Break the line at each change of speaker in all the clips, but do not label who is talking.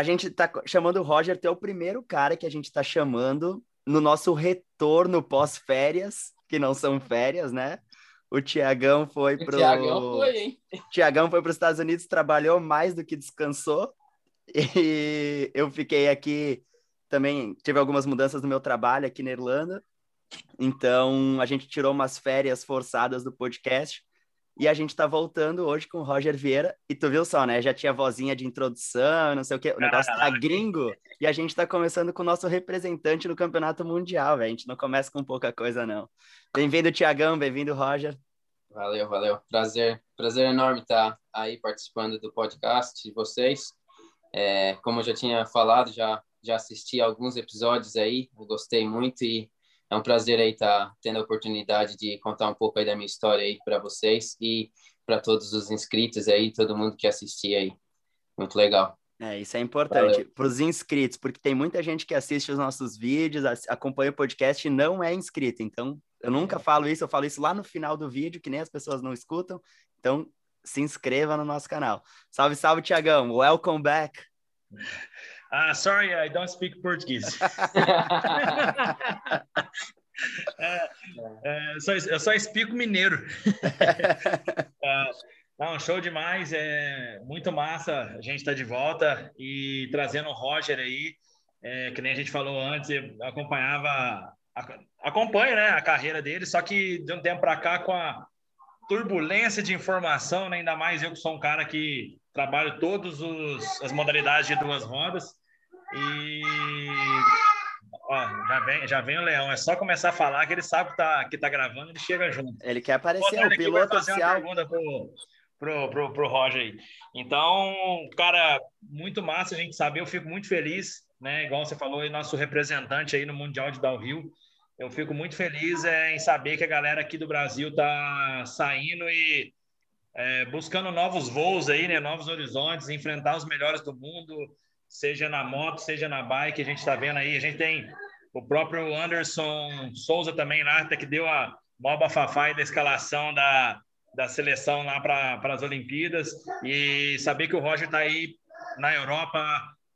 a gente tá chamando o Roger, tu é o primeiro cara que a gente tá chamando no nosso retorno pós-férias, que não são férias, né? O Tiagão foi pro. O
Tiagão foi, hein?
Tiagão foi para os Estados Unidos, trabalhou mais do que descansou. E eu fiquei aqui também. Tive algumas mudanças no meu trabalho aqui na Irlanda. Então, a gente tirou umas férias forçadas do podcast. E a gente tá voltando hoje com o Roger Vieira. E tu viu só, né? Já tinha vozinha de introdução, não sei o quê. O negócio tá gringo. E a gente tá começando com o nosso representante no Campeonato Mundial, velho. A gente não começa com pouca coisa, não. Bem-vindo, Tiagão. Bem-vindo, Roger.
Valeu, valeu. Prazer, prazer enorme estar aí participando do podcast de vocês. É, como eu já tinha falado, já, já assisti alguns episódios aí, eu gostei muito e é um prazer aí estar tá tendo a oportunidade de contar um pouco aí da minha história aí para vocês e para todos os inscritos aí, todo mundo que assistir aí. Muito legal.
É, isso é importante para os inscritos, porque tem muita gente que assiste os nossos vídeos, acompanha o podcast e não é inscrito. Então, eu nunca falo isso, eu falo isso lá no final do vídeo, que nem as pessoas não escutam. Então, se inscreva no nosso canal. Salve, salve, Tiagão. Welcome back.
Uh, sorry, I don't speak Portuguese. é, é, só, eu só explico mineiro. uh, não, show demais, é muito massa. A gente está de volta e trazendo o Roger aí, é, que nem a gente falou antes, acompanhava, acompanha né, a carreira dele, só que de um tempo para cá, com a turbulência de informação, né, ainda mais eu que sou um cara que trabalho todas as modalidades de duas rodas, e ó, já vem, já vem o Leão. É só começar a falar que ele sabe que tá, que tá gravando, ele chega junto.
Ele quer aparecer, o piloto oficial.
Uma pergunta pro, pro, pro, pro Roger aí. Então, cara, muito massa a gente saber. Eu fico muito feliz, né? Igual você falou, nosso representante aí no Mundial de Downhill. Eu fico muito feliz é, em saber que a galera aqui do Brasil tá saindo e é, buscando novos voos aí, né? Novos horizontes, enfrentar os melhores do mundo seja na moto, seja na bike, a gente está vendo aí, a gente tem o próprio Anderson Souza também lá, que deu a moba fafai da escalação da, da seleção lá para as Olimpíadas, e saber que o Roger está aí na Europa,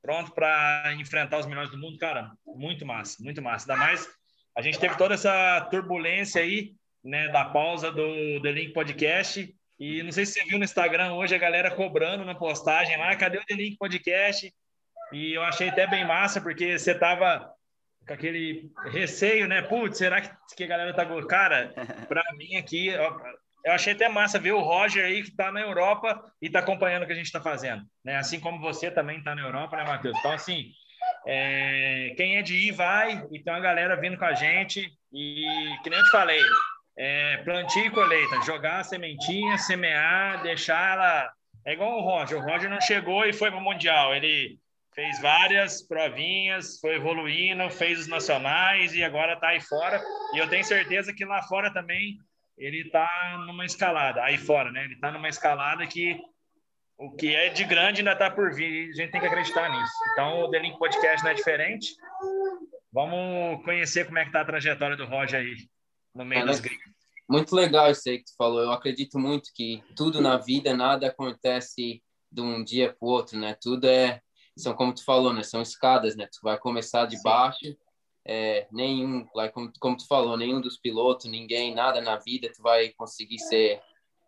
pronto para enfrentar os melhores do mundo, cara, muito massa, muito massa. Ainda mais, a gente teve toda essa turbulência aí, né, da pausa do The Link Podcast, e não sei se você viu no Instagram hoje a galera cobrando na postagem lá, cadê o The Link Podcast? E eu achei até bem massa, porque você tava com aquele receio, né? Putz, será que, que a galera tá. Cara, para mim aqui, eu achei até massa ver o Roger aí que tá na Europa e tá acompanhando o que a gente tá fazendo, né? Assim como você também tá na Europa, né, Matheus? Então, assim, é, quem é de ir, vai, e tem uma galera vindo com a gente, e que nem eu te falei, é, plantio e colheita, jogar a sementinha, semear, deixar ela. É igual o Roger. O Roger não chegou e foi para o Mundial. Ele fez várias provinhas, foi evoluindo, fez os nacionais e agora está aí fora. E eu tenho certeza que lá fora também ele está numa escalada, aí fora, né? Ele está numa escalada que o que é de grande ainda está por vir. A gente tem que acreditar nisso. Então o The Link Podcast não é diferente. Vamos conhecer como é que está a trajetória do Roger aí no meio dos gringos.
Muito legal isso aí que tu falou. Eu acredito muito que tudo na vida, nada acontece de um dia para o outro, né? Tudo é são como tu falou, né? São escadas, né? Tu vai começar de Sim. baixo, é, nenhum, como, como tu falou, nenhum dos pilotos, ninguém, nada na vida, tu vai conseguir ser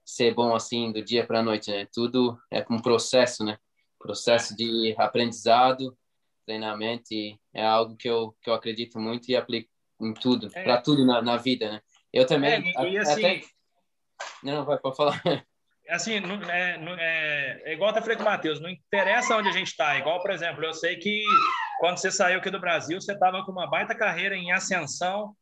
ser bom assim do dia para a noite, né? Tudo é um processo, né? Processo de aprendizado, treinamento e é algo que eu que eu acredito muito e aplico em tudo, é. para tudo na, na vida, né? Eu também
é, assim, até
não vai para falar
assim, não, é, não, é, é, igual eu falei com o Matheus, não interessa onde a gente está. Igual, por exemplo, eu sei que quando você saiu aqui do Brasil, você estava com uma baita carreira em ascensão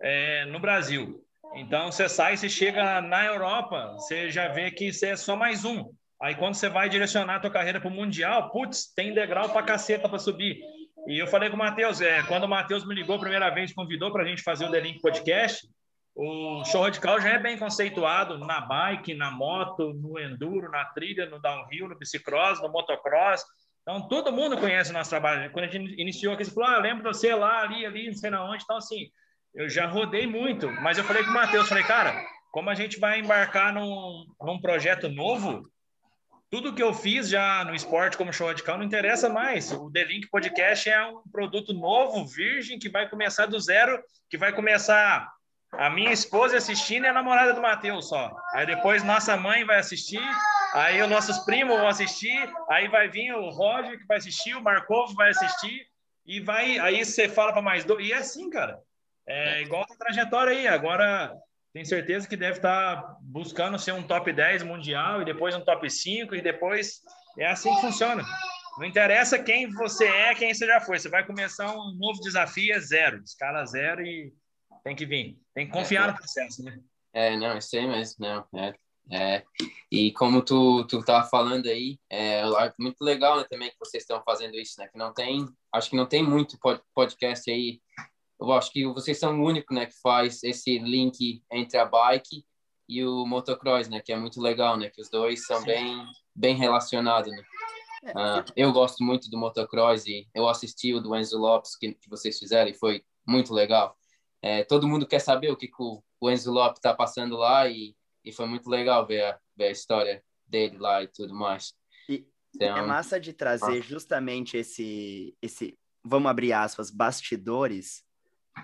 é, no Brasil. Então, você sai, você chega na Europa, você já vê que você é só mais um. Aí, quando você vai direcionar a tua carreira para o Mundial, putz, tem degrau para caceta para subir. E eu falei com o Matheus, é, quando o Matheus me ligou a primeira vez, convidou para a gente fazer o The Link Podcast, o show radical já é bem conceituado na bike, na moto, no enduro, na trilha, no downhill, no bicicross, no motocross. Então, todo mundo conhece o nosso trabalho. Quando a gente iniciou aqui, você falou, ah, lembro de você lá, ali, ali, não sei na onde. Então, assim, eu já rodei muito. Mas eu falei com o Matheus, falei, cara, como a gente vai embarcar num, num projeto novo, tudo que eu fiz já no esporte como show radical não interessa mais. O The Link Podcast é um produto novo, virgem, que vai começar do zero, que vai começar a minha esposa assistindo e a namorada do Matheus só. Aí depois nossa mãe vai assistir, aí os nossos primos vão assistir, aí vai vir o Roger que vai assistir, o Markov vai assistir, e vai. Aí você fala para mais dois. E é assim, cara. É igual a trajetória aí. Agora tenho certeza que deve estar tá buscando ser um top 10 mundial e depois um top 5 e depois é assim que funciona. Não interessa quem você é, quem você já foi. Você vai começar um novo desafio, é zero, escala zero e tem que vir. Tem que confiar é, no processo, né?
É, não, eu sei mesmo, não. É, é. E como tu, tu tava falando aí, é muito legal né, também que vocês estão fazendo isso, né? Que não tem, acho que não tem muito podcast aí eu acho que vocês são o único, né, que faz esse link entre a bike e o motocross, né, que é muito legal, né, que os dois são Sim. bem bem relacionados, né. Uh, eu gosto muito do motocross e eu assisti o do Enzo Lopes que, que vocês fizeram e foi muito legal. É, todo mundo quer saber o que, que o, Enzo Lopes está passando lá e, e foi muito legal ver a, ver a história dele lá e tudo mais.
E então, é massa de trazer ah. justamente esse, esse, vamos abrir aspas, bastidores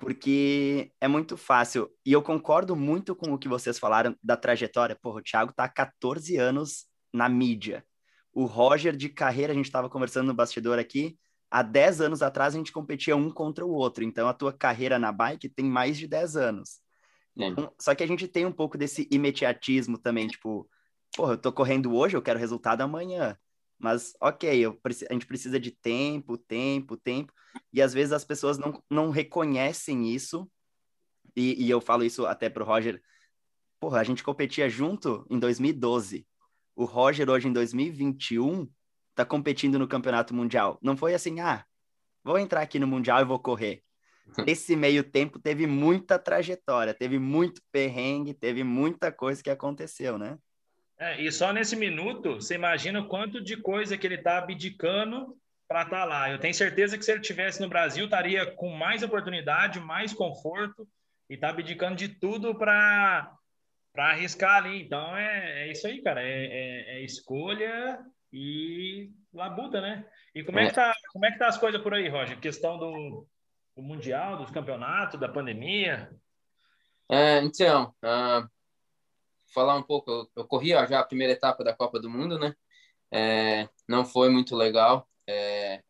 porque é muito fácil. E eu concordo muito com o que vocês falaram da trajetória. Porra, o Thiago tá há 14 anos na mídia. O Roger, de carreira, a gente estava conversando no bastidor aqui, há 10 anos atrás a gente competia um contra o outro. Então a tua carreira na bike tem mais de 10 anos. Então, só que a gente tem um pouco desse imediatismo também, tipo, porra, eu tô correndo hoje, eu quero resultado amanhã. Mas, ok, eu, a gente precisa de tempo, tempo, tempo. E às vezes as pessoas não, não reconhecem isso. E, e eu falo isso até pro Roger. Porra, a gente competia junto em 2012. O Roger, hoje em 2021, tá competindo no Campeonato Mundial. Não foi assim, ah, vou entrar aqui no Mundial e vou correr. Esse meio tempo teve muita trajetória, teve muito perrengue, teve muita coisa que aconteceu, né?
É, e só nesse minuto, você imagina o quanto de coisa que ele está abdicando para estar tá lá. Eu tenho certeza que se ele tivesse no Brasil, estaria com mais oportunidade, mais conforto e está abdicando de tudo para arriscar ali. Então é, é isso aí, cara. É, é, é escolha e labuta, né? E como é, que tá, como é que tá as coisas por aí, Roger? Questão do, do Mundial, dos campeonatos, da pandemia?
É, então, uh, falar um pouco, eu, eu corri ó, já a primeira etapa da Copa do Mundo, né? É, não foi muito legal. É,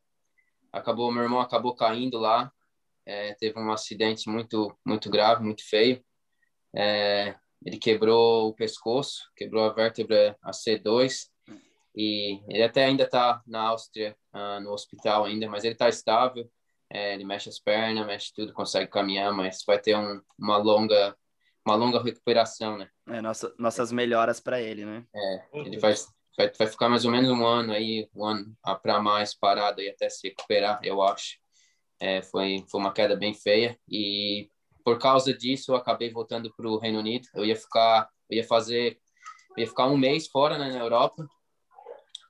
acabou, meu irmão acabou caindo lá. É, teve um acidente muito, muito grave, muito feio. É, ele quebrou o pescoço, quebrou a vértebra a C2 e ele até ainda está na Áustria, uh, no hospital ainda, mas ele está estável. É, ele mexe as pernas, mexe tudo, consegue caminhar, mas vai ter um, uma longa uma longa recuperação, né?
É, nossa, nossas melhoras para ele, né?
É, ele vai, vai, vai ficar mais ou menos um ano aí, um ano para mais parado e até se recuperar, eu acho. É, foi, foi uma queda bem feia e por causa disso eu acabei voltando para o Reino Unido. Eu ia ficar, eu ia fazer, eu ia ficar um mês fora né, na Europa.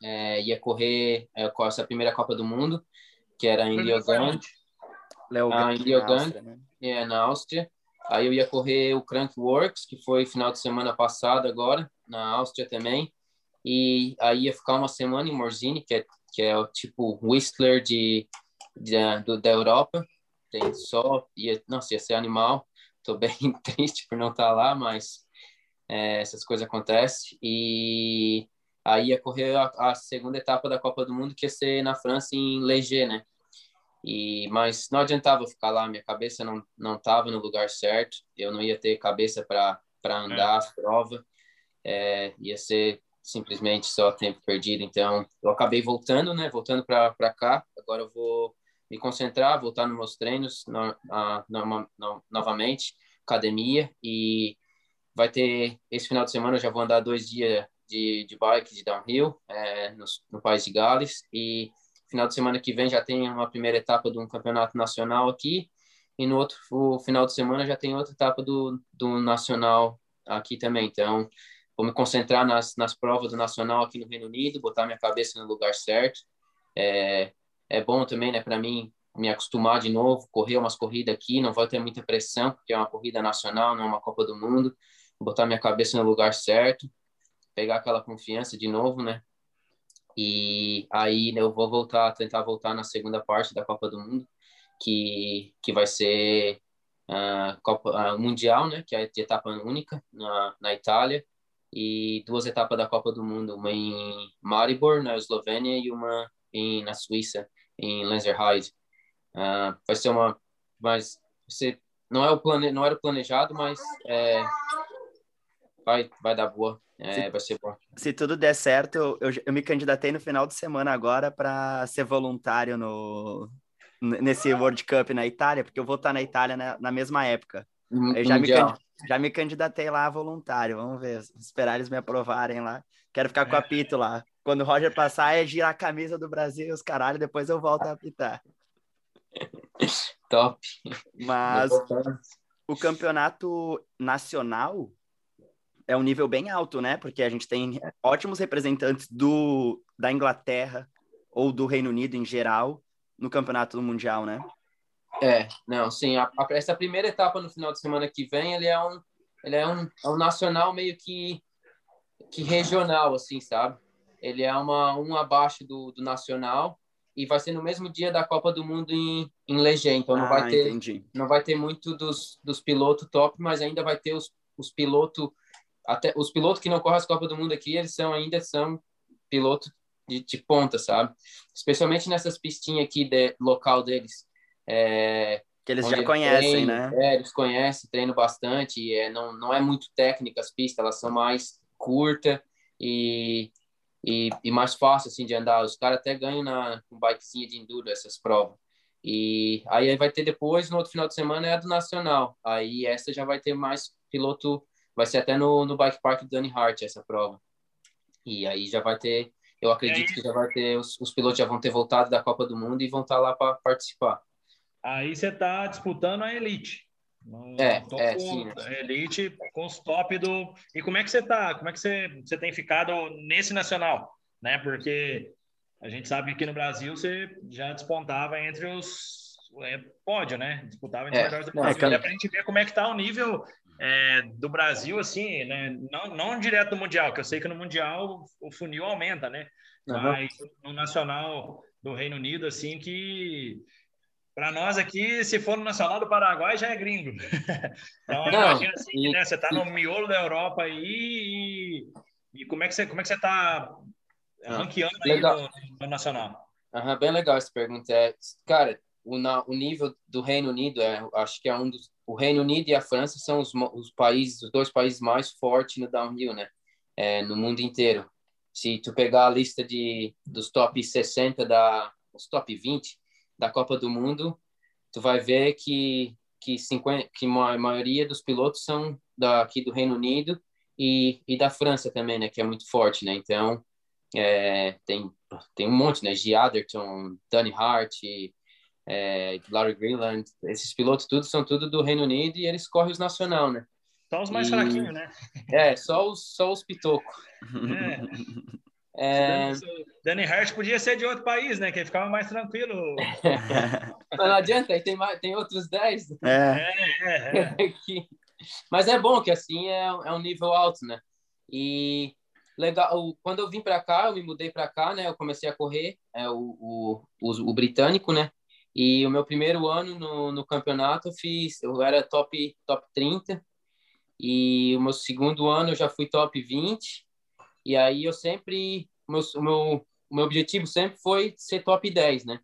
É, ia correr é, com essa primeira Copa do Mundo, que era em. Leogang, ah, na Áustria, né? É, na Áustria. Aí eu ia correr o Crankworks, que foi final de semana passado agora, na Áustria também. E aí ia ficar uma semana em Morzine, que é, que é o tipo Whistler de, de, do, da Europa. Tem só, ia, nossa, ia ser animal. Tô bem triste por não estar tá lá, mas é, essas coisas acontecem. E aí ia correr a, a, segunda etapa da Copa do Mundo, que ia ser na França, em Leger, né? E mas não adiantava ficar lá, minha cabeça não não estava no lugar certo. Eu não ia ter cabeça para para andar é. a prova. É, ia ser simplesmente só tempo perdido. Então, eu acabei voltando, né? Voltando para cá. Agora eu vou me concentrar, voltar nos meus treinos no, no, no, novamente, academia e vai ter esse final de semana eu já vou andar dois dias de, de bike de downhill é, no, no País de Gales e Final de semana que vem já tem uma primeira etapa de um campeonato nacional aqui e no outro final de semana já tem outra etapa do, do nacional aqui também. Então, vou me concentrar nas, nas provas do nacional aqui no Reino Unido, botar minha cabeça no lugar certo. É, é bom também, né, para mim me acostumar de novo, correr umas corridas aqui, não vai ter muita pressão, porque é uma corrida nacional, não é uma Copa do Mundo. Botar minha cabeça no lugar certo, pegar aquela confiança de novo, né? E aí né, eu vou voltar, tentar voltar na segunda parte da Copa do Mundo, que, que vai ser a Copa Mundial, né, que é de etapa única na, na Itália, e duas etapas da Copa do Mundo, uma em Maribor, na Eslovênia, e uma em, na Suíça, em Lenzerheide. Uh, vai ser uma, mas você não é o plane, não era planejado, mas é, vai vai dar boa, é, se, vai ser bom.
Se tudo der certo, eu, eu me candidatei no final de semana agora para ser voluntário no nesse World Cup na Itália, porque eu vou estar na Itália na, na mesma época. Eu já me, já me candidatei lá voluntário, vamos ver, esperar eles me aprovarem lá. Quero ficar com o apito lá. Quando o Roger passar, é girar a camisa do Brasil e os caralho, depois eu volto a apitar.
Top.
Mas o campeonato nacional é um nível bem alto, né? Porque a gente tem ótimos representantes do da Inglaterra ou do Reino Unido em geral no campeonato mundial, né?
É, não, sim. A, a, essa primeira etapa no final de semana que vem, ele é um, ele é um, é um nacional meio que, que regional, assim, sabe? Ele é uma um abaixo do, do nacional e vai ser no mesmo dia da Copa do Mundo em, em Legend, então não ah, vai ter entendi. não vai ter muito dos, dos pilotos top, mas ainda vai ter os, os pilotos até os pilotos que não correm as Copas do Mundo aqui, eles são ainda são pilotos de, de ponta, sabe? Especialmente nessas pistinhas aqui de, local deles. É,
que eles já conhecem,
treinam,
né?
É, eles conhecem, treinam bastante. É, não, não é muito técnica as pistas, elas são mais curtas e, e, e, mais fácil assim, de andar. Os caras até ganham na com bikezinha de enduro essas provas. E aí vai ter depois, no outro final de semana, é a do Nacional. Aí essa já vai ter mais piloto, vai ser até no, no Bike Park do Danny Hart essa prova. E aí já vai ter eu acredito que já vai ter, os, os, pilotos já vão ter voltado da Copa do Mundo e vão estar lá para participar.
Aí você está disputando a Elite.
é, é sim, né?
Elite com os top do. E como é que você está? Como é que você, você tem ficado nesse nacional? Né? Porque a gente sabe que aqui no Brasil você já despontava entre os é, pódio, né? Disputava entre é, os melhores do Brasil. É, para a gente ver como é que está o nível é, do Brasil, assim, né? Não, não direto do Mundial, que eu sei que no Mundial o funil aumenta, né? Uhum. Mas no Nacional do Reino Unido, assim, que para nós aqui, se for no Nacional do Paraguai, já é gringo. então, não, imagina assim, e, né? Você está no miolo da Europa aí e, e, como é que você como é que você está ah, ranqueando aí no, no, Nacional?
Uhum, bem legal essa pergunta. É, cara, o, na, o nível do Reino Unido, é, acho que é um dos. O Reino Unido e a França são os, os países, os dois países mais fortes no downhill, né? É, no mundo inteiro. Se tu pegar a lista de dos top 60 da os top 20 da Copa do Mundo, tu vai ver que que 50 que a maioria dos pilotos são daqui do Reino Unido e, e da França também, né, que é muito forte, né? Então, é, tem tem um monte, né? G. Atherton, Danny Hart, é, Larry Greenland, esses pilotos tudo são tudo do Reino Unido e eles correm os nacional, né?
Só os mais e... fraquinhos, né?
É, só os, só os pitocos.
É. É... Danny Hart podia ser de outro país, né? Que ficava mais tranquilo.
Mas não adianta, tem, mais, tem outros 10.
É. é, é,
é. Mas é bom que assim é, é um nível alto, né? E legal, quando eu vim para cá, eu me mudei para cá, né? Eu comecei a correr, é o, o, o, o britânico, né? E o meu primeiro ano no, no campeonato eu fiz, eu era top top 30 e o meu segundo ano eu já fui top 20 e aí eu sempre o meu, o meu, o meu objetivo sempre foi ser top 10, né?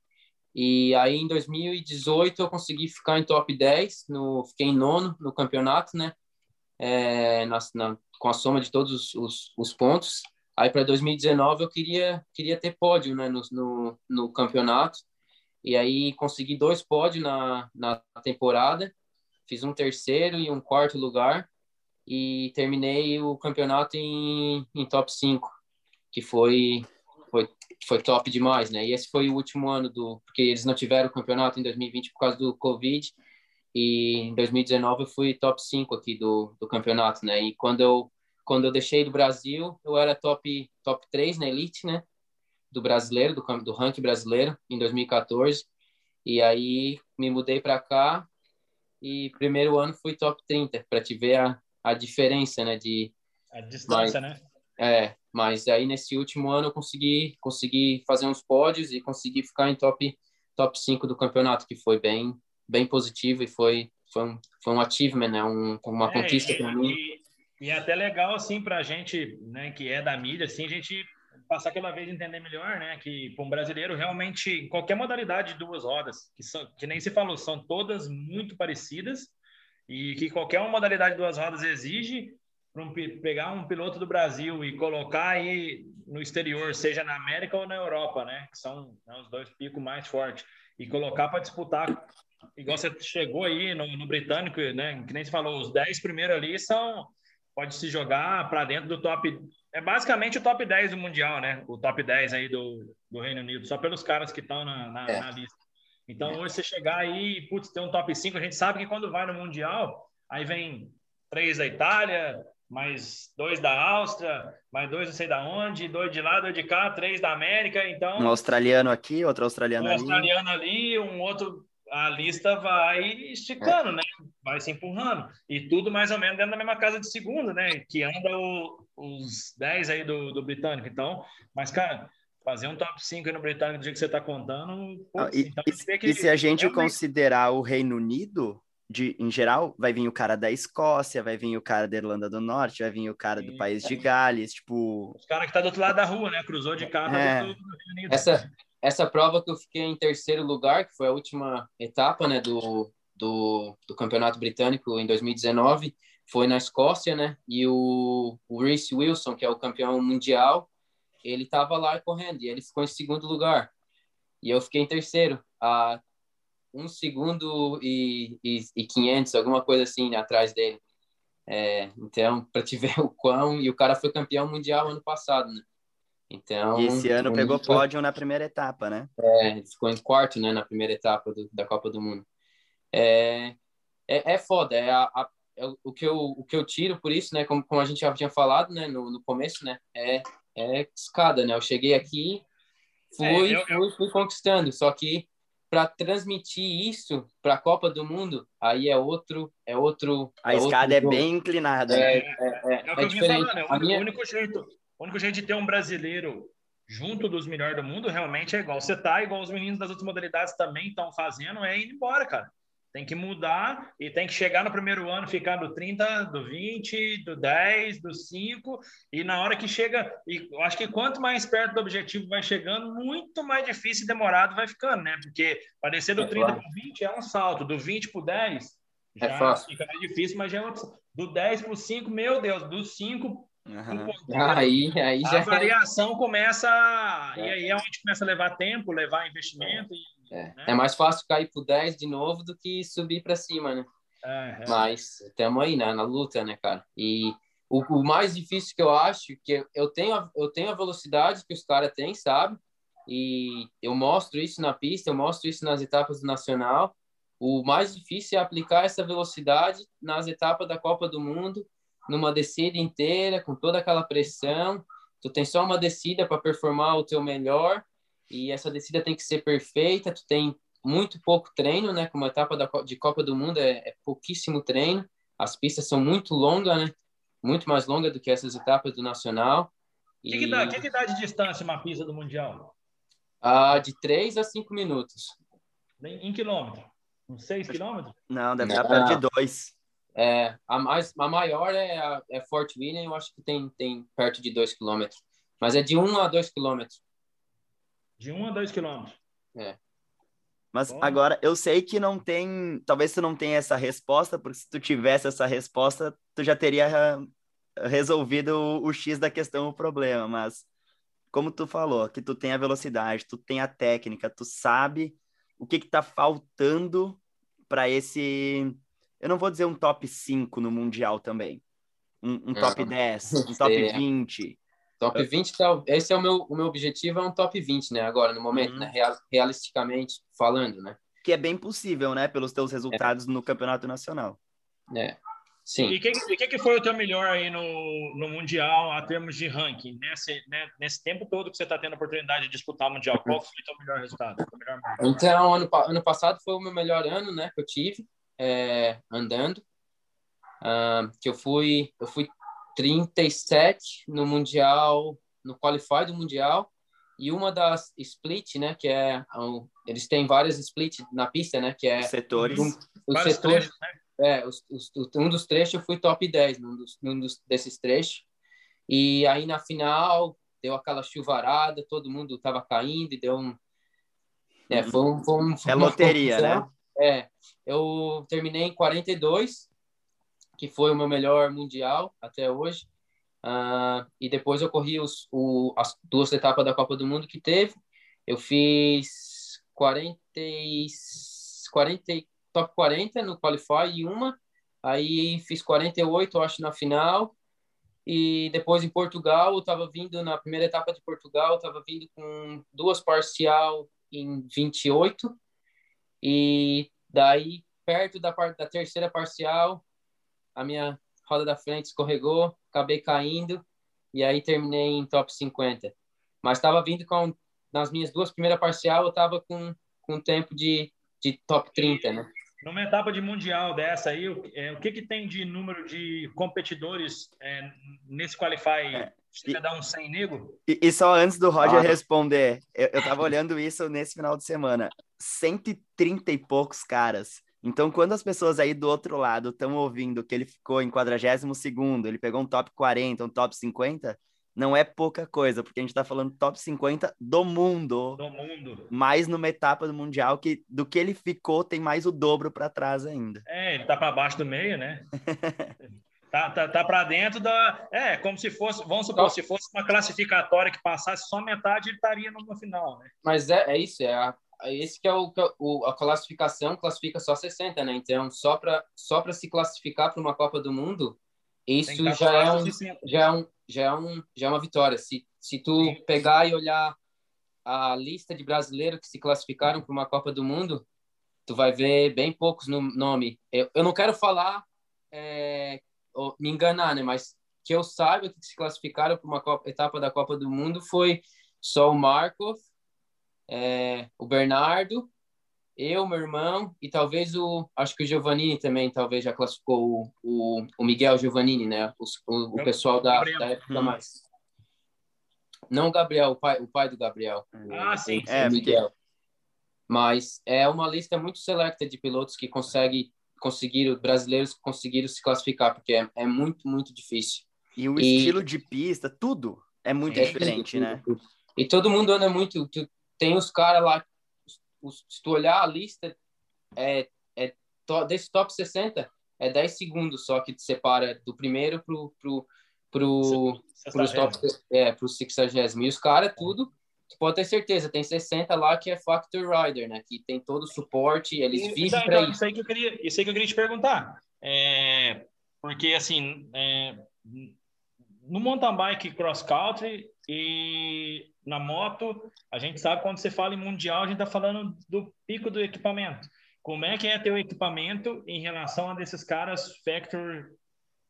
E aí em 2018 eu consegui ficar em top 10, no, fiquei em nono no campeonato, né? É, na, na, com a soma de todos os, os, os pontos. Aí para 2019 eu queria queria ter pódio, né, no, no, no campeonato. E aí consegui dois pódios na, na temporada, fiz um terceiro e um quarto lugar e terminei o campeonato em, em top 5, que foi, foi, foi top demais, né? E esse foi o último ano do... Porque eles não tiveram campeonato em 2020 por causa do Covid, e em 2019 eu fui top 5 aqui do, do campeonato, né? E quando eu, quando eu deixei do Brasil, eu era top, top 3 na Elite, né? Do brasileiro, do, do ranking brasileiro, em 2014. E aí me mudei para cá e primeiro ano fui top 30, para te ver a, a diferença, né? De,
a distância,
mas,
né?
É, mas aí nesse último ano eu consegui, consegui fazer uns pódios e consegui ficar em top, top 5 do campeonato, que foi bem, bem positivo e foi, foi, um, foi um achievement, né? um, uma é, conquista para mim.
E, e, é até legal, assim, para a gente, né, que é da mídia, assim, a gente passar aquela vez entender melhor, né, que para um brasileiro realmente qualquer modalidade de duas rodas, que, são, que nem se falou, são todas muito parecidas e que qualquer uma modalidade de duas rodas exige para um, pegar um piloto do Brasil e colocar aí no exterior, seja na América ou na Europa, né? Que são né, os dois picos mais fortes. E colocar para disputar, igual você chegou aí no, no, britânico, né? Que nem se falou, os 10 primeiros ali são. Pode se jogar para dentro do top. É basicamente o top 10 do Mundial, né? O top 10 aí do, do Reino Unido, só pelos caras que estão na, na, é. na lista. Então, hoje você chegar aí, putz, tem um top 5, a gente sabe que quando vai no Mundial, aí vem três da Itália, mais dois da Áustria, mais dois não sei da onde, dois de lá, dois de cá, três da América, então...
Um australiano aqui, outro australiano um
ali. Um australiano ali, um outro... A lista vai esticando, é. né? Vai se empurrando. E tudo mais ou menos dentro da mesma casa de segundo, né? Que anda o, os 10 aí do, do britânico. Então, mas, cara, fazer um top 5 aí no britânico do jeito que você está contando...
Putz, e, então, e, e se a gente realmente... considerar o Reino Unido de, em geral, vai vir o cara da Escócia, vai vir o cara da Irlanda do Norte, vai vir o cara do país de Gales, tipo...
Os caras que tá do outro lado da rua, né? Cruzou de carro. É. Do...
Essa, essa prova que eu fiquei em terceiro lugar, que foi a última etapa, né, do, do, do Campeonato Britânico em 2019, foi na Escócia, né? E o, o Reece Wilson, que é o campeão mundial, ele tava lá correndo e ele ficou em segundo lugar. E eu fiquei em terceiro. A um segundo e, e, e 500, alguma coisa assim, atrás dele. É, então, para te ver o quão. E o cara foi campeão mundial ano passado, né? Então.
E esse ano pegou foi... pódio na primeira etapa, né?
É, ficou em quarto, né, na primeira etapa do, da Copa do Mundo. É, é, é foda, é, a, a, é o, que eu, o que eu tiro por isso, né, como, como a gente já tinha falado, né, no, no começo, né, é, é escada, né? Eu cheguei aqui, fui, é, eu, fui, fui conquistando, só que para transmitir isso para a Copa do Mundo, aí é outro, é outro.
A
é
escada é bem inclinada.
É, né? é, é, é, é, o que eu vim falando, né? O único, minha... único jeito, o único jeito de ter um brasileiro junto dos melhores do mundo realmente é igual você tá, igual os meninos das outras modalidades também estão fazendo, é ir embora, cara. Tem que mudar e tem que chegar no primeiro ano, ficar do 30, do 20, do 10, do 5. E na hora que chega, e eu acho que quanto mais perto do objetivo vai chegando, muito mais difícil e demorado vai ficando, né? Porque para descer do é 30 para o 20 é um salto, do 20 para o 10 já é fácil. fica mais difícil, mas já é outro. Do 10 para o 5, meu Deus, do 5
Uhum. Aí, aí já
a é variação começa é. e aí é onde começa a levar tempo, levar investimento. E,
é. Né? é mais fácil cair pro 10 de novo do que subir para cima, né? Mas estamos aí né, na luta, né, cara? E o, o, mais difícil que eu acho que eu tenho a, eu tenho a velocidade que os caras têm, sabe? E eu mostro isso na pista, eu mostro isso nas etapas do nacional. O mais difícil é aplicar essa velocidade nas etapas da Copa do Mundo numa descida inteira, com toda aquela pressão. Tu tem só uma descida para performar o teu melhor e essa descida tem que ser perfeita. Tu tem muito pouco treino, né? Como a etapa da, de Copa do Mundo é, é pouquíssimo treino. As pistas são muito longas, né? Muito mais longas do que essas etapas do Nacional.
O que, que, dá, que, que dá de distância uma pista do Mundial?
Ah, de 3 a 5 minutos.
Em quilômetro? Uns 6 quilômetros?
Não, deve estar perto de 2.
É, a, mais, a maior é, a, é Fort William, eu acho que tem, tem perto de 2 quilômetros. Mas é de 1 um a 2 quilômetros.
De 1 um a 2 quilômetros.
É.
Mas Bom. agora, eu sei que não tem. Talvez tu não tenha essa resposta, porque se tu tivesse essa resposta, tu já teria resolvido o, o X da questão, o problema. Mas, como tu falou, que tu tem a velocidade, tu tem a técnica, tu sabe o que que tá faltando para esse eu não vou dizer um top 5 no Mundial também. Um, um top 10, um top é. 20.
Top 20, tá, esse é o meu, o meu objetivo, é um top 20, né? Agora, no momento, uhum. né? Real, realisticamente falando, né?
Que é bem possível, né? Pelos teus resultados é. no Campeonato Nacional.
É, sim.
E o que, que, que, foi o teu melhor aí no, no Mundial, a termos de ranking? Nesse, né, nesse tempo todo que você está tendo a oportunidade de disputar o Mundial, qual foi o teu melhor resultado? Melhor
então, ano, ano passado foi o meu melhor ano, né? Que eu tive é, andando, uh, que eu fui, eu fui 37 no Mundial, no Qualify do Mundial, e uma das split, né, que é eles têm várias split na pista, né, que é
os setores.
Um, os setores, trechos, né? É, os, os, um dos trechos eu fui top 10 num, dos, num dos, desses trechos. E aí na final deu aquela chuvarada, todo mundo estava caindo e deu um é, foi um, foi um,
foi é loteria, né?
É, eu terminei em 42, que foi o meu melhor mundial até hoje. Uh, e depois eu corri os, o, as duas etapas da Copa do Mundo que teve. Eu fiz 40, 40, top 40 no Qualify e uma. Aí fiz 48, acho, na final. E depois em Portugal, eu estava vindo, na primeira etapa de Portugal, estava vindo com duas parcial em 28. E daí, perto da, da terceira parcial, a minha roda da frente escorregou, acabei caindo e aí terminei em top 50. Mas estava vindo com, nas minhas duas primeiras parcial, eu estava com, com tempo de, de top 30, né?
Numa etapa de mundial dessa aí, o, é, o que, que tem de número de competidores é, nesse Qualify? É. Dar um 100 nego?
E, e, só antes do Roger ah. responder, eu, eu tava olhando isso nesse final de semana. 130 e poucos caras. Então, quando as pessoas aí do outro lado estão ouvindo que ele ficou em 42 segundo, ele pegou um top 40, um top 50, não é pouca coisa, porque a gente está falando top 50 do mundo.
Do mundo.
Mais numa etapa do Mundial que do que ele ficou, tem mais o dobro para trás ainda.
É, ele tá para baixo do meio, né? tá tá, tá para dentro da. É, como se fosse, vamos supor, se fosse uma classificatória que passasse só metade, ele estaria numa final, né?
Mas é, é isso, é a, é esse que é o, o, a classificação classifica só 60, né? Então, só para só para se classificar para uma Copa do Mundo, isso já é, um, já é um já é, um, já é uma vitória. Se, se tu Sim. pegar e olhar a lista de brasileiros que se classificaram para uma Copa do Mundo, tu vai ver bem poucos no nome. Eu, eu não quero falar, é, me enganar, né? Mas que eu saiba que se classificaram para uma Copa, etapa da Copa do Mundo foi só o Markov, é, o Bernardo, eu, meu irmão e talvez o, acho que o Giovannini também talvez já classificou o, o, o Miguel Giovannini, né? O, o, o pessoal da, da época hum. mais. Não o Gabriel, o pai, o pai do Gabriel.
Ah, sim.
É, Miguel. Mas é uma lista muito seleta de pilotos que consegue conseguiram, brasileiros conseguiram se classificar, porque é, é muito, muito difícil.
E o e... estilo de pista, tudo é muito é, diferente, tudo, né? Tudo.
E todo mundo anda muito. Tem os caras lá os, se tu olhar a lista, é, é to, desse top 60, é 10 segundos só que te separa do primeiro pro, pro, pro, top, é, pro 60. E os caras, tudo, tu pode ter certeza, tem 60 lá que é Factor Rider, né? Que tem todo o suporte, eles e, vivem então, para
então, isso. Aí que eu queria, isso aí que eu queria te perguntar. É, porque, assim, é, no mountain bike cross country e na moto, a gente sabe quando você fala em mundial, a gente está falando do pico do equipamento. Como é que é teu equipamento em relação a desses caras Factor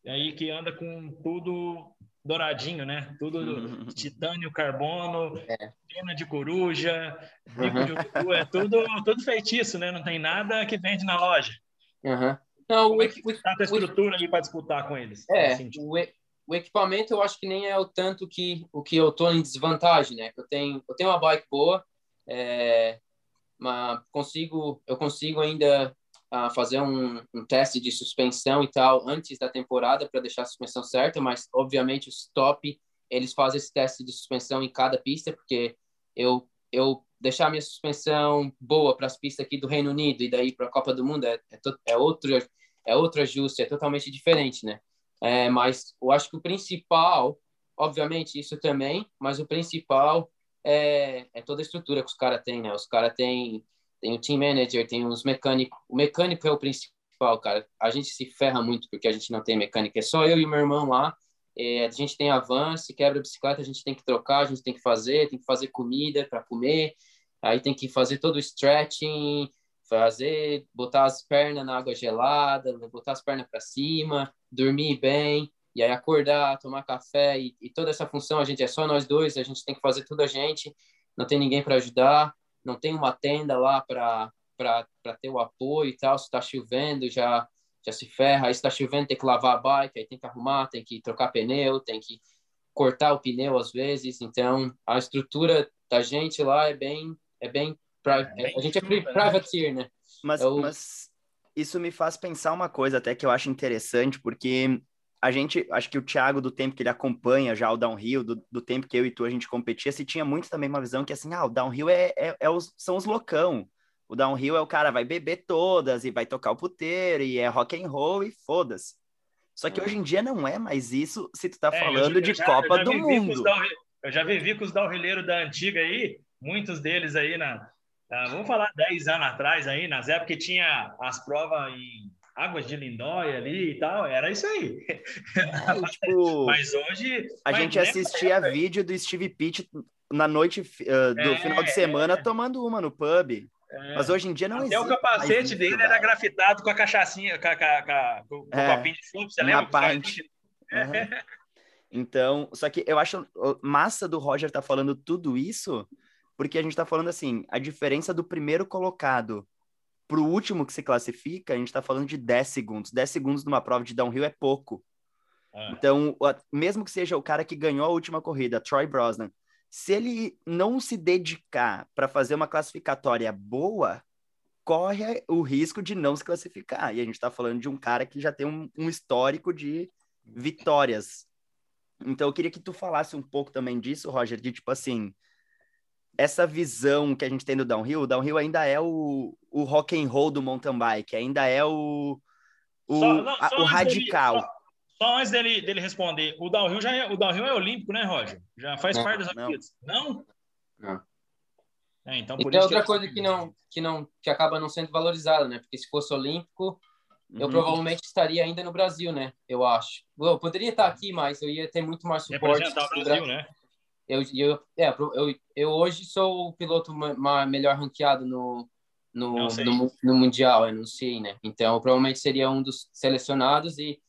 aí que anda com tudo douradinho, né? Tudo uhum. titânio, carbono, é. pena de coruja, bico uhum. de urubu, é tudo, tudo feitiço, né? Não tem nada que vende na loja.
Uhum.
Não, Como é que está a estrutura o, ali para disputar com eles?
É, o, o equipamento eu acho que nem é o tanto que o que eu tô em desvantagem, né? Eu tenho eu tenho uma bike boa, é, mas consigo eu consigo ainda uh, fazer um, um, teste de suspensão e tal antes da temporada para deixar a suspensão certa, mas obviamente os top eles fazem esse teste de suspensão em cada pista porque eu eu deixar minha suspensão boa para as pistas aqui do Reino Unido e daí para a Copa do Mundo é, é, é outro é outro ajuste, é totalmente diferente, né? É, mas eu acho que o principal, obviamente, isso também, mas o principal é, é toda a estrutura que os caras têm, né? Os caras têm tem o team manager, tem os mecânicos. O mecânico é o principal, cara. A gente se ferra muito porque a gente não tem mecânica. É só eu e meu irmão lá. É, a gente tem avanço, quebra a bicicleta, a gente tem que trocar, a gente tem que fazer, tem que fazer comida para comer. Aí tem que fazer todo o stretching, fazer, botar as pernas na água gelada, botar as pernas para cima, dormir bem, e aí acordar, tomar café e, e, toda essa função a gente é só nós dois, a gente tem que fazer tudo a gente, não tem ninguém para ajudar, não tem uma tenda lá para ter o apoio e tal, se está chovendo já já se ferra, aí está chovendo, tem que lavar a bike, aí tem que arrumar, tem que trocar pneu, tem que cortar o pneu às vezes, então a estrutura da gente lá é bem, é bem, a gente é né? privateer, né?
Mas,
é o...
mas isso me faz pensar uma coisa até que eu acho interessante, porque a gente, acho que o Thiago, do tempo que ele acompanha já o downhill, do, do tempo que eu e tu a gente competia, se tinha muito também uma visão que assim, ah, o downhill é, é, é os, são os loucão. O downhill é o cara vai beber todas e vai tocar o puteiro e é rock and roll e foda-se. Só que hoje em dia não é mais isso se tu tá é, falando de já, Copa do Mundo.
eu já vivi com os downhilleiros da antiga aí, muitos deles aí na, na, vamos falar 10 anos atrás aí, nas épocas que tinha as provas em Águas de Lindóia ali e tal, era isso aí. É,
tipo,
mas hoje.
A
mas
gente assistia vídeo do Steve Pitt na noite uh, do é, final de semana é. tomando uma no pub. É. Mas hoje em dia não
Até
existe.
Até o capacete dele era grafitado com a cachaçinha, com, a, com, a, com o é, copinho de suco, você lembra?
Pint. Uhum. Então, só que eu acho massa do Roger estar tá falando tudo isso, porque a gente está falando assim, a diferença do primeiro colocado para o último que se classifica, a gente está falando de 10 segundos. 10 segundos numa prova de downhill é pouco. É. Então, mesmo que seja o cara que ganhou a última corrida, Troy Brosnan, se ele não se dedicar para fazer uma classificatória boa, corre o risco de não se classificar. E a gente está falando de um cara que já tem um, um, histórico de vitórias. Então, eu queria que tu falasse um pouco também disso, Roger, de tipo assim, essa visão que a gente tem do downhill, o downhill ainda é o, o rock and roll do mountain bike, ainda é o, o, só, não, a, o radical.
Dele, só, só, antes dele, dele responder, o downhill já é, o downhill é olímpico, né, Roger? Já faz não, parte das Olimpíadas. Não?
Não.
É, então,
por isso outra que coisa que não, que não que acaba não sendo valorizada, né? Porque se fosse olímpico, uhum. eu provavelmente estaria ainda no Brasil, né? Eu acho. Eu poderia estar aqui, mas eu ia ter muito mais suporte.
Representar o Brasil, né?
Eu, eu, é, eu, eu hoje sou o piloto melhor ranqueado no, no, no, no, Mundial, eu não sei, né? Então, provavelmente seria um dos selecionados e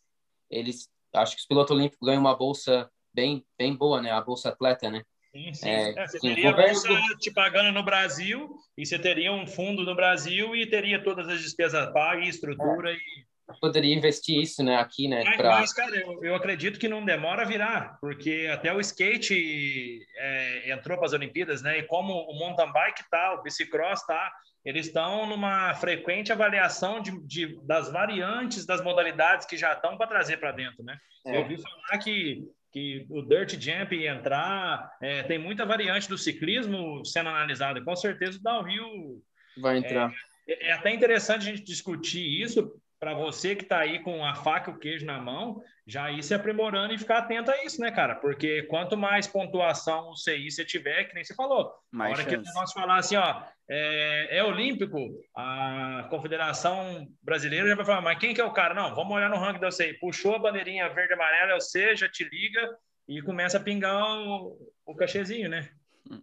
eles, acho que os pilotos olímpicos ganham uma bolsa bem, bem boa, né? A bolsa atleta, né?
Sim, sim. É, é, você teria a bolsa te pagando no Brasil e você teria um fundo no Brasil e teria todas as despesas pagas, estrutura é. e
poderia investir isso, né, aqui, né?
Mas, pra... mas cara, eu, eu, acredito que não demora a virar, porque até o skate é, entrou para as Olimpíadas, né? E como o mountain bike tá, o bicicross tá, eles estão numa frequente avaliação de, de, das variantes das modalidades que já estão para trazer para dentro, né? É. Eu ouvi falar que que o dirt jump entrar, é, tem muita variante do ciclismo sendo analisada. Com certeza o downhill
vai entrar.
É, é até interessante a gente discutir isso, para você que está aí com a faca e o queijo na mão, já ir se aprimorando e ficar atento a isso, né, cara? Porque quanto mais pontuação o CI você tiver, que nem você falou, mais na hora chance. que nós falar assim, ó, é, é, olímpico, a Confederação Brasileira já vai falar, mas quem que é o cara? Não, vamos olhar no ranking da CI. Puxou a bandeirinha verde e amarela, é o C, já te liga e começa a pingar o, o cachezinho, né?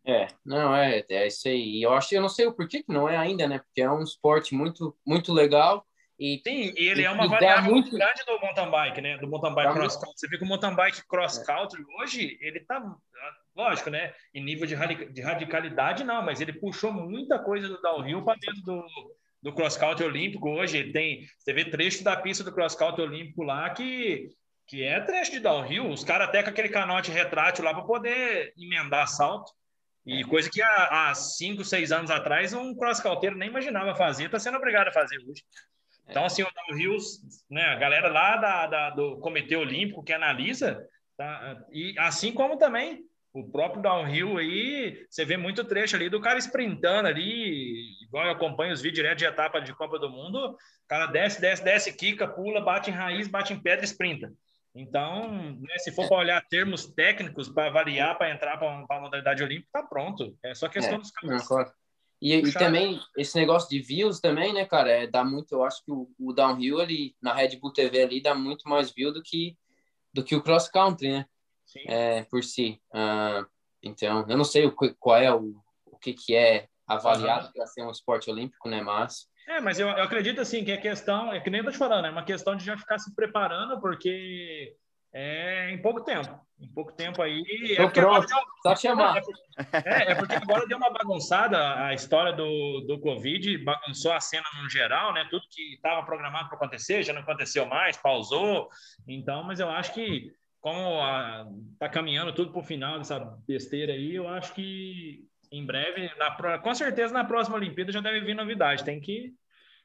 É, não, é, é isso aí. Eu acho, eu não sei o porquê que não é ainda, né? Porque é um esporte muito, muito legal
e, Sim, e ele é uma variável muito grande do mountain bike, né? Do mountain bike cross country. Você vê que o mountain bike cross country é. hoje, ele tá, lógico, né? Em nível de, radicalidade, não, mas ele puxou muita coisa do downhill para dentro do, do cross country olímpico. Hoje ele tem, você vê trecho da pista do cross country olímpico lá que, que é trecho de downhill. Os caras até com aquele canote retrátil lá para poder emendar salto. E coisa que há, há cinco, seis anos atrás um cross-country nem imaginava fazer, está sendo obrigado a fazer hoje. Então, assim, o downhill, né, a galera lá da, da, do Comitê Olímpico que analisa, tá, e assim como também o próprio downhill aí, você vê muito trecho ali do cara sprintando ali, igual eu acompanho os vídeos direto de etapa de Copa do Mundo, o cara desce, desce, desce, quica, pula, bate em raiz, bate em pedra e sprinta. Então, né, se for para olhar termos técnicos para variar, para entrar para a modalidade olímpica, tá pronto. É só questão é, dos. Claro.
E, e, também esse negócio de views também, né, cara, é, dá muito, eu acho que o, o, downhill ali na Red Bull TV ali dá muito mais view do que do que o cross country, né? Sim. É, por si. Uh, então, eu não sei o, qual é o, o que que é avaliado uhum. para ser um esporte olímpico, né, mas
É, mas eu, eu acredito assim que a questão, é que nem eu tô te falando, é uma questão de já ficar se preparando porque é, em pouco tempo. Em pouco tempo aí.
É porque pronto, deu... só chamar.
É, é, porque agora deu uma bagunçada a história do, do Covid, bagunçou a cena no geral, né? Tudo que estava programado para acontecer já não aconteceu mais, pausou. Então, mas eu acho que, como está caminhando tudo para o final dessa besteira aí, eu acho que em breve, na, com certeza na próxima Olimpíada já deve vir novidade. Tem que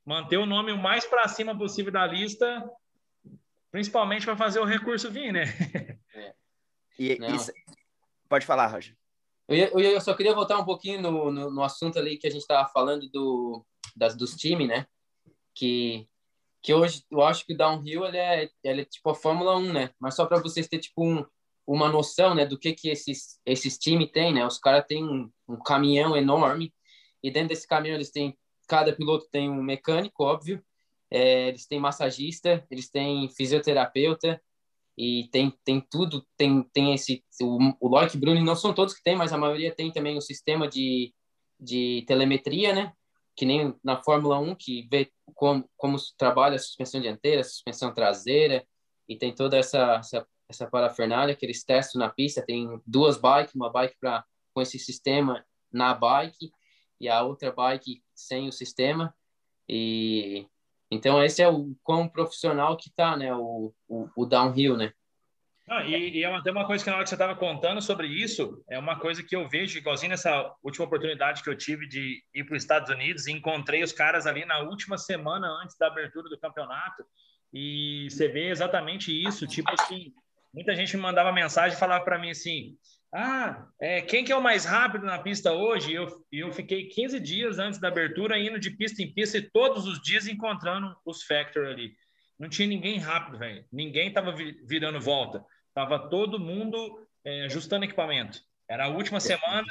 manter o nome o mais para cima possível da lista, principalmente para fazer o recurso vir, né?
É. E, isso... Pode falar, Roger.
Eu, eu, só queria voltar um pouquinho no, no, no assunto ali que a gente estava falando do, das, dos times, né? Que, que hoje eu acho que o downhill ele é, ele é tipo a Fórmula 1, né? Mas só para vocês terem tipo um, uma noção, né, do que que esses esses times têm, né? Os caras têm um, um, caminhão enorme e dentro desse caminhão eles têm cada piloto tem um mecânico, óbvio. É, eles têm massagista, eles têm fisioterapeuta, e tem, tem tudo, tem, tem esse, o, o Loic Bruni não são todos que tem, mas a maioria tem também o sistema de, de telemetria, né, que nem na Fórmula 1, que vê como, como trabalha a suspensão dianteira, a suspensão traseira, e tem toda essa, essa, essa parafernália que eles testam na pista, tem duas bikes, uma bike para com esse sistema na bike, e a outra bike sem o sistema, e então, esse é o quão profissional que está, né? O, o, o, downhill, né?
Ah, e, e é uma, uma coisa que na hora que você estava contando sobre isso, é uma coisa que eu vejo, igualzinho nessa última oportunidade que eu tive de ir para os Estados Unidos, e encontrei os caras ali na última semana antes da abertura do campeonato, e você vê exatamente isso, tipo assim, muita gente me mandava mensagem e falava para mim assim, ah, é, quem que é o mais rápido na pista hoje? Eu, eu fiquei 15 dias antes da abertura indo de pista em pista e todos os dias encontrando os Factor ali. Não tinha ninguém rápido, velho. Ninguém estava virando volta. Tava todo mundo é, ajustando equipamento. Era a última semana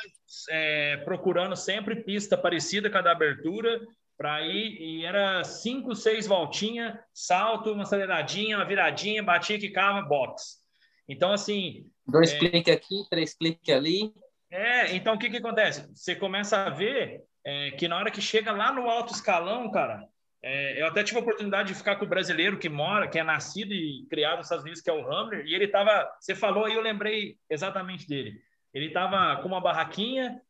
é, procurando sempre pista parecida com a da abertura para ir e era cinco, seis voltinhas, salto, uma aceleradinha, uma viradinha, batia, quicava, box. Então, assim,
Dois é... cliques aqui, três cliques ali.
É, então o que, que acontece? Você começa a ver é, que na hora que chega lá no alto escalão, cara, é, eu até tive a oportunidade de ficar com o brasileiro que mora, que é nascido e criado nos Estados Unidos, que é o Hamler, e ele tava. Você falou aí, eu lembrei exatamente dele. Ele tava com uma barraquinha,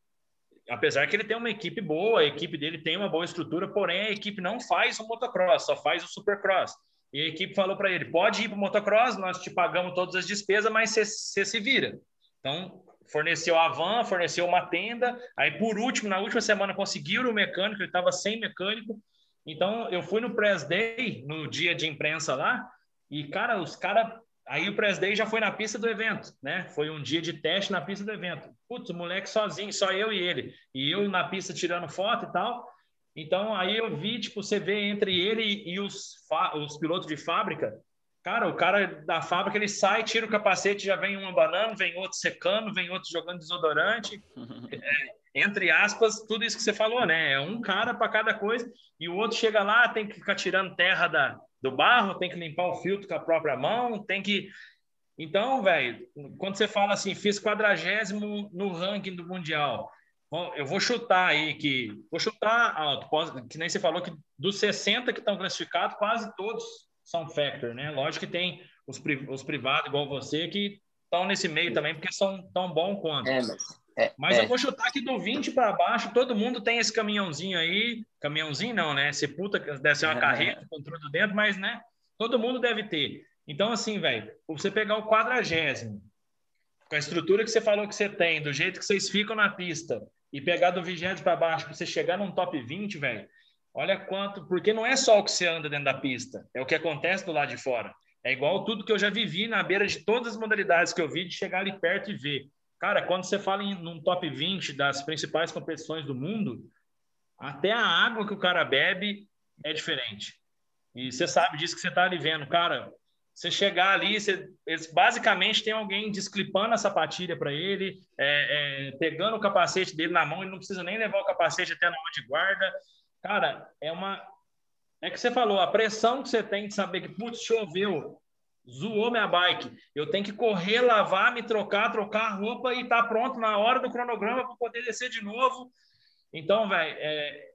apesar que ele tem uma equipe boa, a equipe dele tem uma boa estrutura, porém a equipe não faz o motocross, só faz o supercross. E a equipe falou para ele: pode ir para o motocross, nós te pagamos todas as despesas, mas você se vira. Então, forneceu a van, forneceu uma tenda. Aí, por último, na última semana, conseguiram o mecânico, ele estava sem mecânico. Então, eu fui no Press Day, no dia de imprensa lá, e, cara, os caras. Aí o Press Day já foi na pista do evento, né? Foi um dia de teste na pista do evento. Putz, o moleque sozinho, só eu e ele. E eu na pista tirando foto e tal. Então, aí eu vi, tipo, você vê entre ele e os, os pilotos de fábrica, cara, o cara da fábrica, ele sai, tira o capacete, já vem um banana, vem outro secando, vem outro jogando desodorante, é, entre aspas, tudo isso que você falou, né? É um cara para cada coisa, e o outro chega lá, tem que ficar tirando terra da, do barro, tem que limpar o filtro com a própria mão, tem que... Então, velho, quando você fala assim, fiz quadragésimo no ranking do Mundial, Bom, eu vou chutar aí que. Vou chutar alto, que nem você falou que dos 60 que estão classificados, quase todos são factor, né? Lógico que tem os, os privados, igual você, que estão nesse meio também, porque são tão bom quanto. É, mas é, mas é. eu vou chutar que do 20 para baixo, todo mundo tem esse caminhãozinho aí. Caminhãozinho não, né? Esse puta deve ser uma é. carreta com tudo dentro, mas, né? Todo mundo deve ter. Então, assim, velho, você pegar o quadragésimo, com a estrutura que você falou que você tem, do jeito que vocês ficam na pista, e pegar do vigésimo para baixo para você chegar num top 20, velho, olha quanto. Porque não é só o que você anda dentro da pista, é o que acontece do lado de fora. É igual tudo que eu já vivi na beira de todas as modalidades que eu vi, de chegar ali perto e ver. Cara, quando você fala em num top 20 das principais competições do mundo, até a água que o cara bebe é diferente. E você sabe disso que você está ali vendo. Cara, você chegar ali, você, eles basicamente tem alguém desclipando a sapatilha para ele, é, é, pegando o capacete dele na mão, ele não precisa nem levar o capacete até na mão de guarda. Cara, é uma. É que você falou, a pressão que você tem de saber que, putz, choveu, zoou minha bike, eu tenho que correr, lavar, me trocar, trocar a roupa e estar tá pronto na hora do cronograma para poder descer de novo. Então, velho, é,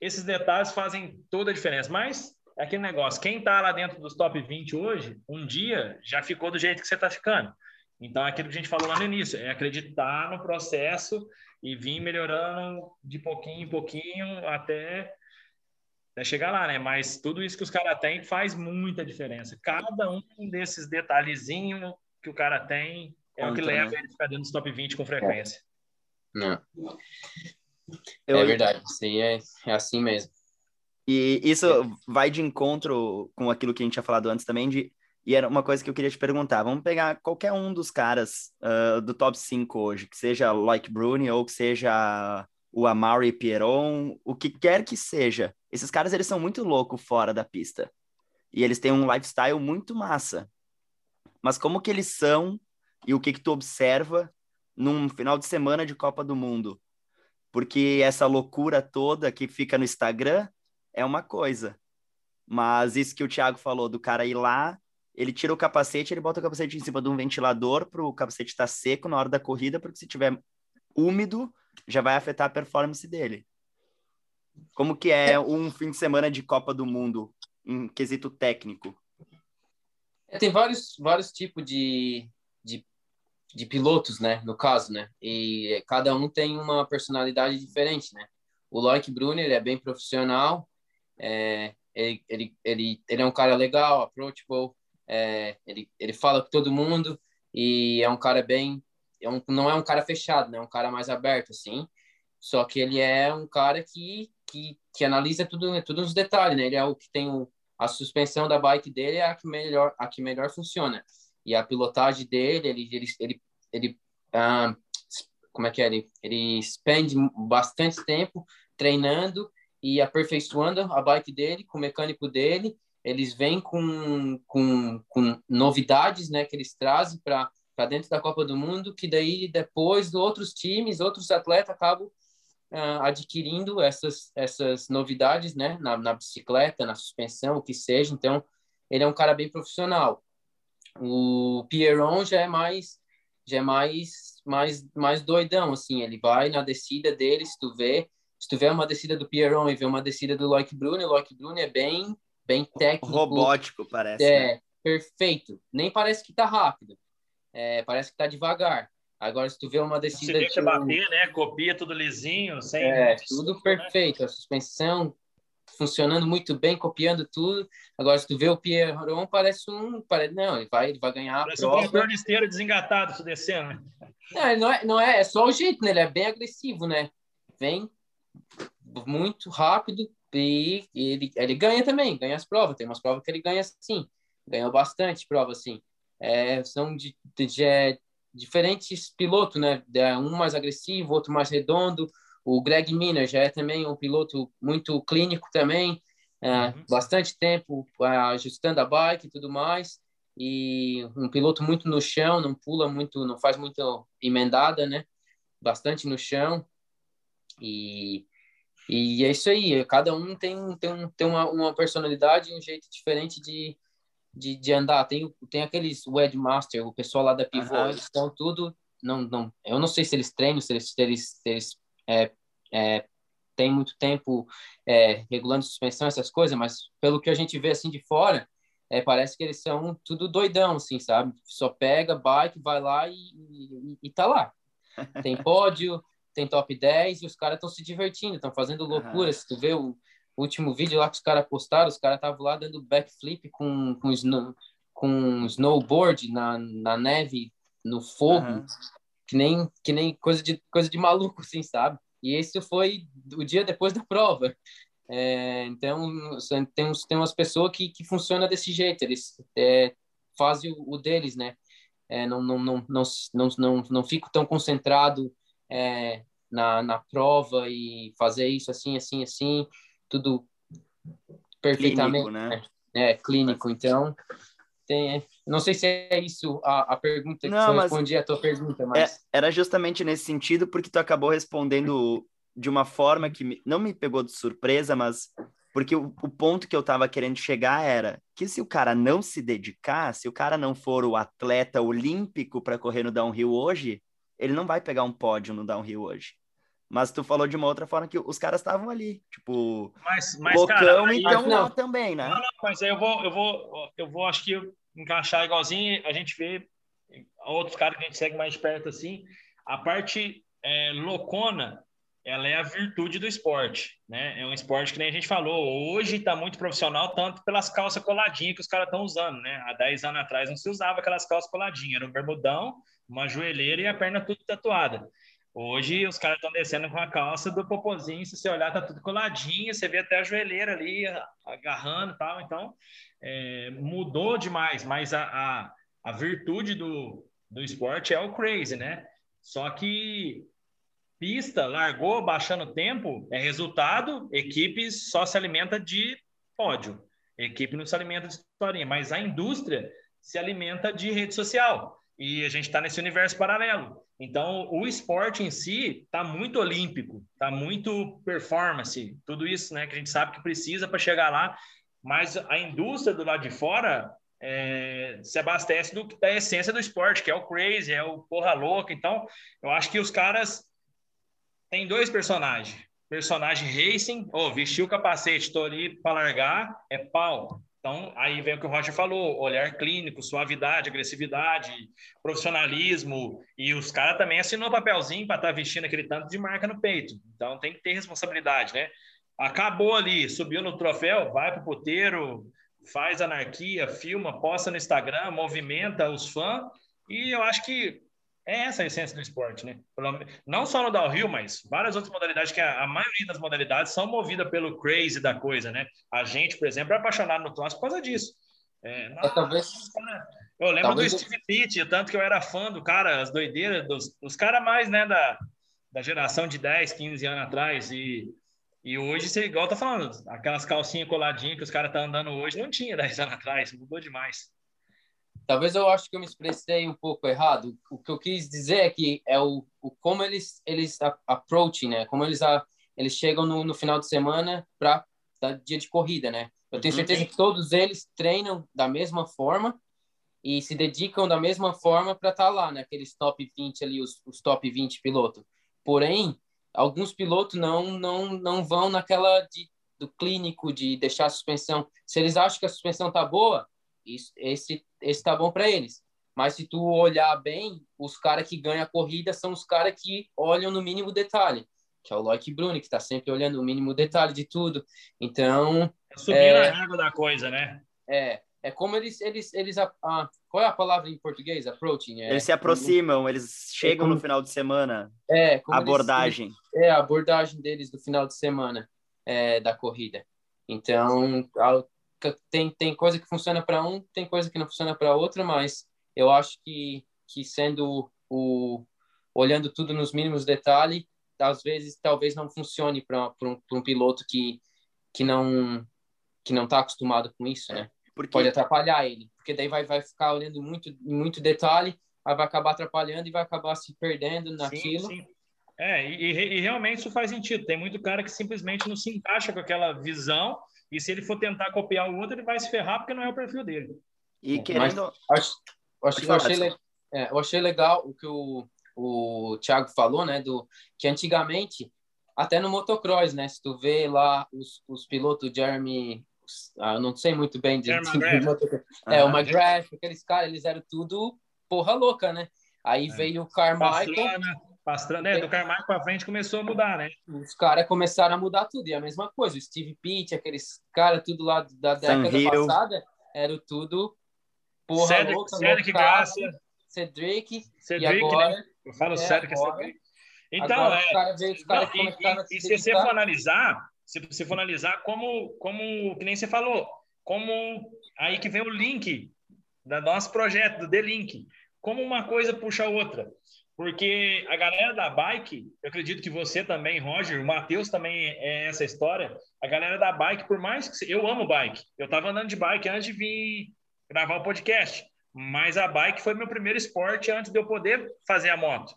esses detalhes fazem toda a diferença. Mas é aquele negócio, quem está lá dentro dos top 20 hoje, um dia já ficou do jeito que você está ficando. Então, é aquilo que a gente falou lá no início, é acreditar no processo e vir melhorando de pouquinho em pouquinho até, até chegar lá, né? Mas tudo isso que os caras têm faz muita diferença. Cada um desses detalhezinhos que o cara tem é Conta, o que leva né? ele a ficar dentro dos top 20 com frequência.
Não. Eu... É verdade, isso aí é, é assim mesmo.
E isso vai de encontro com aquilo que a gente tinha falado antes também, de, e era uma coisa que eu queria te perguntar. Vamos pegar qualquer um dos caras uh, do top 5 hoje, que seja Like Bruni ou que seja o Amari Pierron, o que quer que seja. Esses caras, eles são muito loucos fora da pista. E eles têm um lifestyle muito massa. Mas como que eles são e o que que tu observa num final de semana de Copa do Mundo? Porque essa loucura toda que fica no Instagram é uma coisa. Mas isso que o Thiago falou, do cara ir lá, ele tira o capacete, ele bota o capacete em cima de um ventilador para o capacete estar tá seco na hora da corrida, porque se tiver úmido, já vai afetar a performance dele. Como que é um fim de semana de Copa do Mundo em quesito técnico?
É, tem vários, vários tipos de, de, de pilotos, né? No caso, né? E cada um tem uma personalidade diferente, né? O Loic Brunner é bem profissional, é, ele, ele, ele, ele é um cara legal, approachable, é, ele, ele fala com todo mundo e é um cara bem. É um, não é um cara fechado, né? É um cara mais aberto, assim. Só que ele é um cara que, que, que analisa tudo, tudo nos detalhes, né? Ele é o que tem o, a suspensão da bike dele é a que melhor, a que melhor funciona. E a pilotagem dele, ele, ele, ele, ele como é que é? Ele, ele spende bastante tempo treinando e aperfeiçoando a bike dele com o mecânico dele. Eles vêm com, com, com novidades né, que eles trazem para dentro da Copa do Mundo, que daí depois outros times, outros atletas acabam uh, adquirindo essas, essas novidades né, na, na bicicleta, na suspensão, o que seja. Então, ele é um cara bem profissional. O Pierron já é mais já é mais mais mais doidão assim ele vai na descida dele se tu vê se tu vê uma descida do Pierron e vê uma descida do Loic Brune, o Loic Brune é bem, bem técnico.
Robótico, parece.
É, né? perfeito. Nem parece que tá rápido. É, parece que tá devagar. Agora, se tu vê uma descida... Você
deixa bater, né? Copia tudo lisinho, sem...
É, tudo né? perfeito. Né? A suspensão funcionando muito bem, copiando tudo. Agora, se tu vê o Pierron, parece um... Parece, não, ele vai, ele vai ganhar
parece a prova. Um campeão esteiro desengatado, se descendo. Né?
Não, não é, não é, é só o jeito, né? Ele é bem agressivo, né? Vem muito rápido e ele, ele ganha também, ganha as provas. Tem umas provas que ele ganha sim, ganhou bastante prova assim. É, são de, de, de é, diferentes pilotos, né? Um mais agressivo, outro mais redondo. O Greg Miner já é também um piloto muito clínico também, é, uhum. bastante tempo ajustando a bike e tudo mais. E um piloto muito no chão, não pula muito, não faz muito emendada, né? Bastante no chão. E e é isso aí, cada um tem, tem, tem uma, uma personalidade e um jeito diferente de, de, de andar. Tem, tem aqueles Wedmaster, o pessoal lá da Pivô, uhum. eles estão tudo. Não, não, eu não sei se eles treinam, se eles, se eles, se eles é, é, têm muito tempo é, regulando suspensão, essas coisas, mas pelo que a gente vê assim de fora, é, parece que eles são tudo doidão, assim, sabe? Só pega, bike, vai lá e, e, e tá lá. Tem pódio, tem top 10 e os caras estão se divertindo, estão fazendo loucura. Se tu vê o último vídeo lá que os caras postaram, os caras estavam lá dando backflip com, com, snow, com snowboard na, na neve, no fogo, que, nem, que nem coisa de, coisa de maluco, assim, sabe? E esse foi o dia depois da prova. É, então, tem, uns, tem umas pessoas que, que funcionam desse jeito, eles é, fazem o, o, deles, né? É, não, não, não, não, não, não, não fico tão concentrado é, na, na prova e fazer isso assim, assim, assim, tudo perfeitamente. Clínico, né? É, clínico. Então, tem, não sei se é isso a, a pergunta que não, eu respondi a tua pergunta, mas...
É, era justamente nesse sentido, porque tu acabou respondendo de uma forma que me, não me pegou de surpresa, mas porque o, o ponto que eu estava querendo chegar era que se o cara não se dedicar, se o cara não for o atleta olímpico para correr no downhill hoje, ele não vai pegar um pódio no downhill hoje. Mas tu falou de uma outra forma que os caras estavam ali, tipo,
mas, mas,
loucão,
cara,
então não. também, né?
Não, não, mas aí eu vou, eu vou, eu vou, acho que encaixar igualzinho, a gente vê outros caras que a gente segue mais perto assim, a parte é, loucona, ela é a virtude do esporte, né? É um esporte que nem a gente falou, hoje está muito profissional, tanto pelas calças coladinhas que os caras estão usando, né? Há 10 anos atrás não se usava aquelas calças coladinhas, era um bermudão, uma joelheira e a perna tudo tatuada. Hoje os caras estão descendo com a calça do popozinho, se você olhar, tá tudo coladinho, você vê até a joelheira ali agarrando e tal. Então, é, mudou demais, mas a, a, a virtude do, do esporte é o crazy, né? Só que pista, largou, baixando tempo, é resultado, equipe só se alimenta de pódio. Equipe não se alimenta de historinha, mas a indústria se alimenta de rede social. E a gente está nesse universo paralelo. Então, o esporte em si está muito olímpico, está muito performance, tudo isso né, que a gente sabe que precisa para chegar lá, mas a indústria do lado de fora é, se abastece do, da essência do esporte, que é o crazy, é o porra louca. Então, eu acho que os caras têm dois personagens. Personagem racing, ou oh, o capacete, estou ali para largar, é pau. Então, aí vem o que o Roger falou: olhar clínico, suavidade, agressividade, profissionalismo. E os caras também assinou papelzinho para estar tá vestindo aquele tanto de marca no peito. Então, tem que ter responsabilidade, né? Acabou ali, subiu no troféu, vai para o puteiro, faz anarquia, filma, posta no Instagram, movimenta os fãs. E eu acho que é essa a essência do esporte, né? Não só no downhill, mas várias outras modalidades, que a, a maioria das modalidades são movidas pelo crazy da coisa, né? A gente, por exemplo, é apaixonado no cross por causa disso. É,
é, talvez...
Eu lembro talvez... do Steve Pitt, tanto que eu era fã do cara, as doideiras, dos, dos caras mais, né, da, da geração de 10, 15 anos atrás, e, e hoje, você, igual tá falando, aquelas calcinhas coladinhas que os caras estão tá andando hoje, não tinha 10 anos atrás, mudou demais.
Talvez eu acho que eu me expressei um pouco errado. O que eu quis dizer é que é o, o como eles eles approach, né? Como eles a, eles chegam no, no final de semana para dia de corrida, né? Eu tenho uhum. certeza que todos eles treinam da mesma forma e se dedicam da mesma forma para estar tá lá, né? Aqueles top 20 ali, os, os top 20 pilotos. Porém, alguns pilotos não não não vão naquela de, do clínico de deixar a suspensão. Se eles acham que a suspensão tá boa, isso, esse esse tá bom para eles. Mas se tu olhar bem, os caras que ganham a corrida são os caras que olham no mínimo detalhe, que é o Loic Bruni, que está sempre olhando o mínimo detalhe de tudo. Então.
É subir é, na água da coisa, né?
É. É como eles. eles, eles a, a, qual é a palavra em português? Approaching? É,
eles se aproximam, eles chegam é como, no final de semana.
É,
abordagem.
Eles, é, a abordagem deles do final de semana é, da corrida. Então, tem, tem coisa que funciona para um, tem coisa que não funciona para outra, mas eu acho que, que sendo o olhando tudo nos mínimos detalhes, às vezes talvez não funcione para um, um piloto que, que não que não está acostumado com isso, né? Porque... Pode atrapalhar ele, porque daí vai, vai ficar olhando muito muito detalhe, aí vai acabar atrapalhando e vai acabar se perdendo naquilo. Sim, sim.
É, e, e, realmente isso faz sentido. Tem muito cara que simplesmente não se encaixa com aquela visão e se ele for tentar copiar o outro, ele vai se ferrar porque não é o perfil dele.
E querendo.
Mas, acho, eu, achei, é, eu achei legal o que o, o Thiago falou, né? Do, que antigamente, até no motocross, né? Se tu vê lá os, os pilotos Jeremy. Ah, eu não sei muito bem de, de, de É, o McGrath, aqueles caras, eles eram tudo porra louca, né? Aí é. veio o Carmichael. Pastrana.
Pastrana, né? Do Carmichael para frente começou a mudar, né?
Os caras começaram a mudar tudo. E a mesma coisa, o Steve Pitt, aqueles caras tudo lá da década Hill. passada, era tudo porra Cedric, louca,
Cedric Garcia.
Cedric,
Cedric, e agora, né? Eu falo é, Cedric, é Cedric. Então, agora, é, cara veio, os não, e, e se você for analisar, se você for analisar como, como, que nem você falou, como aí que vem o link do nosso projeto, do The Link, como uma coisa puxa a outra. Porque a galera da bike, eu acredito que você também, Roger, o Matheus também é essa história. A galera da bike, por mais que eu amo bike, eu estava andando de bike antes de vir gravar o podcast, mas a bike foi meu primeiro esporte antes de eu poder fazer a moto.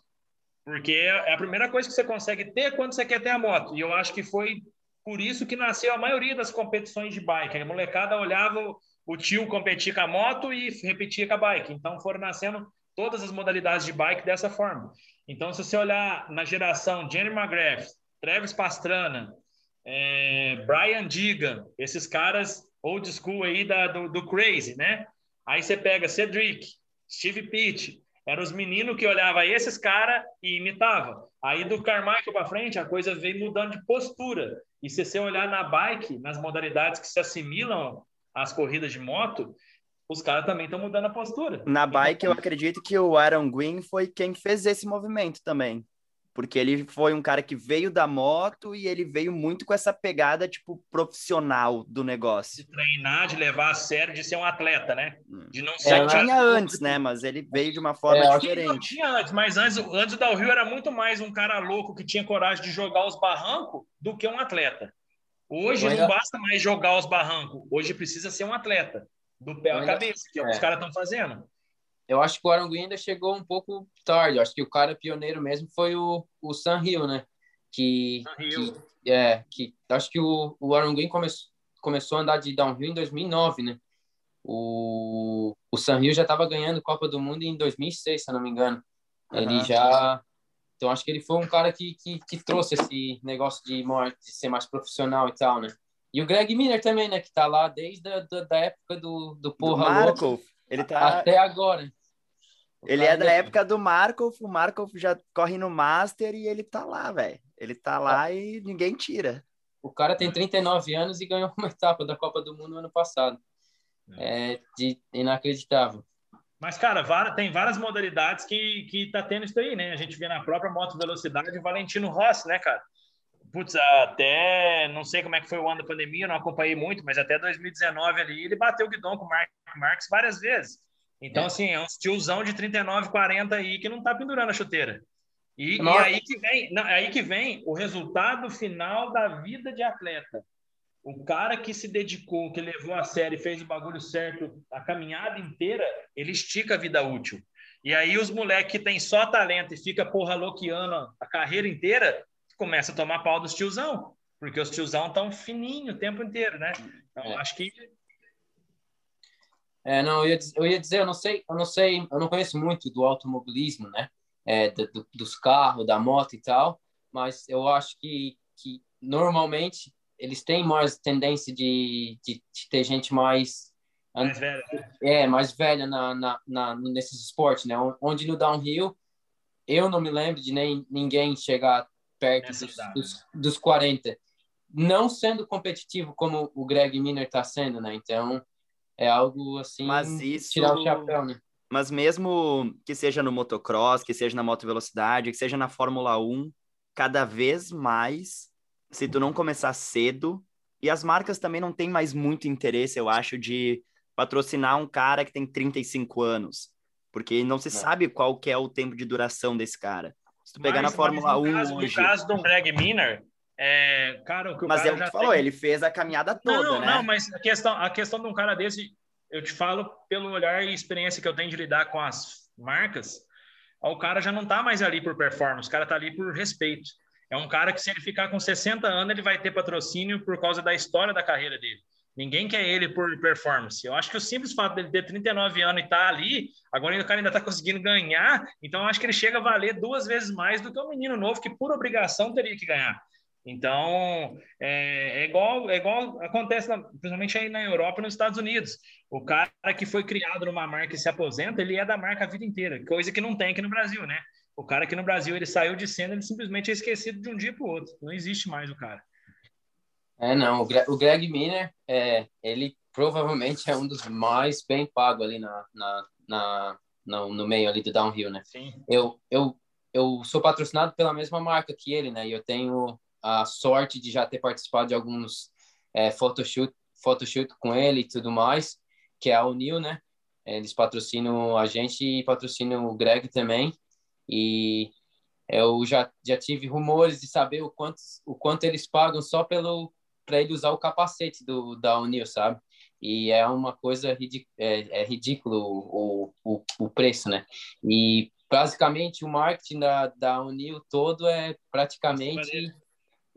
Porque é a primeira coisa que você consegue ter quando você quer ter a moto. E eu acho que foi por isso que nasceu a maioria das competições de bike. A molecada olhava o tio competir com a moto e repetia com a bike. Então foram nascendo todas as modalidades de bike dessa forma. Então, se você olhar na geração Jenny McGrath, Travis Pastrana, é, Brian Digan, esses caras old school aí da, do, do Crazy, né? Aí você pega Cedric, Steve Pitt, eram os meninos que olhavam esses caras e imitavam. Aí do Carmichael para frente, a coisa veio mudando de postura. E se você olhar na bike, nas modalidades que se assimilam às corridas de moto, os caras também estão mudando a postura.
Na bike, eu acredito que o Aaron Gwyn foi quem fez esse movimento também porque ele foi um cara que veio da moto e ele veio muito com essa pegada, tipo, profissional do negócio.
De treinar, de levar a sério, de ser um atleta, né?
Hum. De não ser... Já tinha antes, né? Mas ele veio de uma forma é, diferente.
Tinha antes, mas antes, antes do Rio era muito mais um cara louco que tinha coragem de jogar os barrancos do que um atleta. Hoje não basta mais jogar os barrancos, hoje precisa ser um atleta, do pé à cabeça, que é o que os é. caras estão fazendo
eu acho que o Arangui ainda chegou um pouco tarde. Eu acho que o cara pioneiro mesmo foi o, o San Hill, né? Que, que é, que acho que o, o Arangui come, começou a andar de downhill em 2009, né? O, o San Hill já estava ganhando Copa do Mundo em 2006, se eu não me engano. Ele uhum. já então acho que ele foi um cara que, que, que trouxe esse negócio de, de ser mais profissional e tal, né? E o Greg Miller também, né? Que tá lá desde a da, da época do, do Porra do
Marco. Ele tá...
Até agora.
ele é da época do Markov, o Markov já corre no Master e ele tá lá, velho. Ele tá lá é. e ninguém tira.
O cara tem 39 anos e ganhou uma etapa da Copa do Mundo no ano passado. É, é de, inacreditável.
Mas, cara, tem várias modalidades que, que tá tendo isso aí, né? A gente vê na própria moto velocidade o Valentino Rossi, né, cara? Putz, até não sei como é que foi o ano da pandemia, não acompanhei muito, mas até 2019 ali ele bateu o guidão com o Mark Marques várias vezes. Então, é. assim, é um tiozão de 39, 40 aí que não tá pendurando a chuteira. E, e aí que vem, não, aí que vem o resultado final da vida de atleta. O cara que se dedicou, que levou a sério e fez o bagulho certo a caminhada inteira, ele estica a vida útil. E aí os moleques que tem só talento e fica porra loqueando a carreira inteira, começa a tomar pau dos tiozão, porque os tiozão estão fininho o tempo inteiro, né? Então, é. acho que
é, não, eu ia, eu ia dizer, eu não sei, eu não sei, eu não conheço muito do automobilismo, né? É, do, dos carros, da moto e tal, mas eu acho que, que normalmente eles têm mais tendência de, de, de ter gente mais
mais velha, né?
é mais velha na, na, na nesses esportes, né? Onde no downhill eu não me lembro de nem ninguém chegar perto dos, dos, né? dos 40. Não sendo competitivo como o Greg Miner está sendo, né? Então, é algo assim,
Mas isso...
tirar o chapéu, né?
Mas mesmo que seja no motocross, que seja na moto velocidade, que seja na Fórmula 1, cada vez mais, se tu não começar cedo, e as marcas também não têm mais muito interesse, eu acho, de patrocinar um cara que tem 35 anos, porque não se não. sabe qual que é o tempo de duração desse cara. Se tu pegar mas, na Fórmula 1 caso,
hoje... No caso do Greg Miner, é, cara, o que o
mas é o que tu falou, ele fez a caminhada toda,
não,
né?
Não, mas a questão, a questão de um cara desse, eu te falo pelo olhar e experiência que eu tenho de lidar com as marcas, o cara já não tá mais ali por performance, o cara tá ali por respeito. É um cara que se ele ficar com 60 anos, ele vai ter patrocínio por causa da história da carreira dele. Ninguém quer ele por performance. Eu acho que o simples fato dele ter 39 anos e estar tá ali, agora o cara ainda está conseguindo ganhar, então eu acho que ele chega a valer duas vezes mais do que um menino novo que por obrigação teria que ganhar. Então, é, é, igual, é igual acontece, na, principalmente aí na Europa e nos Estados Unidos. O cara que foi criado numa marca e se aposenta, ele é da marca a vida inteira, coisa que não tem aqui no Brasil, né? O cara aqui no Brasil, ele saiu de cena, ele simplesmente é esquecido de um dia para o outro. Não existe mais o cara.
É, não. O Greg, o Greg Miner, é, ele provavelmente é um dos mais bem pagos ali na, na, na no, no, meio ali do downhill, né?
Sim.
Eu, eu, eu sou patrocinado pela mesma marca que ele, né? E eu tenho a sorte de já ter participado de alguns é, photoshoot, photoshoot com ele e tudo mais, que é a Unil, né? Eles patrocinam a gente e patrocinam o Greg também. E eu já, já tive rumores de saber o quanto, o quanto eles pagam só pelo para ele usar o capacete do da Unil, sabe? E é uma coisa é, é ridículo o, o, o preço, né? E basicamente o marketing da, da Unil todo é praticamente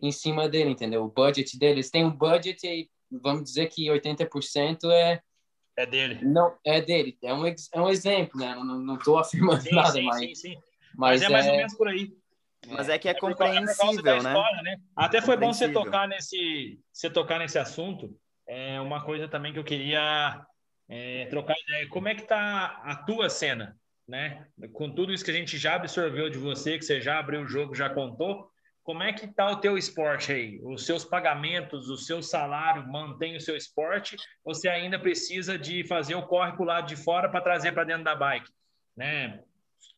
em cima dele, entendeu? O budget deles tem um budget e vamos dizer que 80% é
É dele.
Não, é dele. É um, é um exemplo, né? Não, não tô afirmando sim, nada, sim, mas... Sim, sim.
Mas, mas é, é mais ou menos por aí.
Mas é que é, é compreensível, é né? História, né?
Até foi bom você tocar nesse, você tocar nesse assunto. É uma coisa também que eu queria é, trocar ideia. Como é que tá a tua cena, né? Com tudo isso que a gente já absorveu de você, que você já abriu o jogo, já contou, como é que tá o teu esporte aí? Os seus pagamentos, o seu salário mantém o seu esporte? Ou você ainda precisa de fazer o corre para o lado de fora para trazer para dentro da bike, né?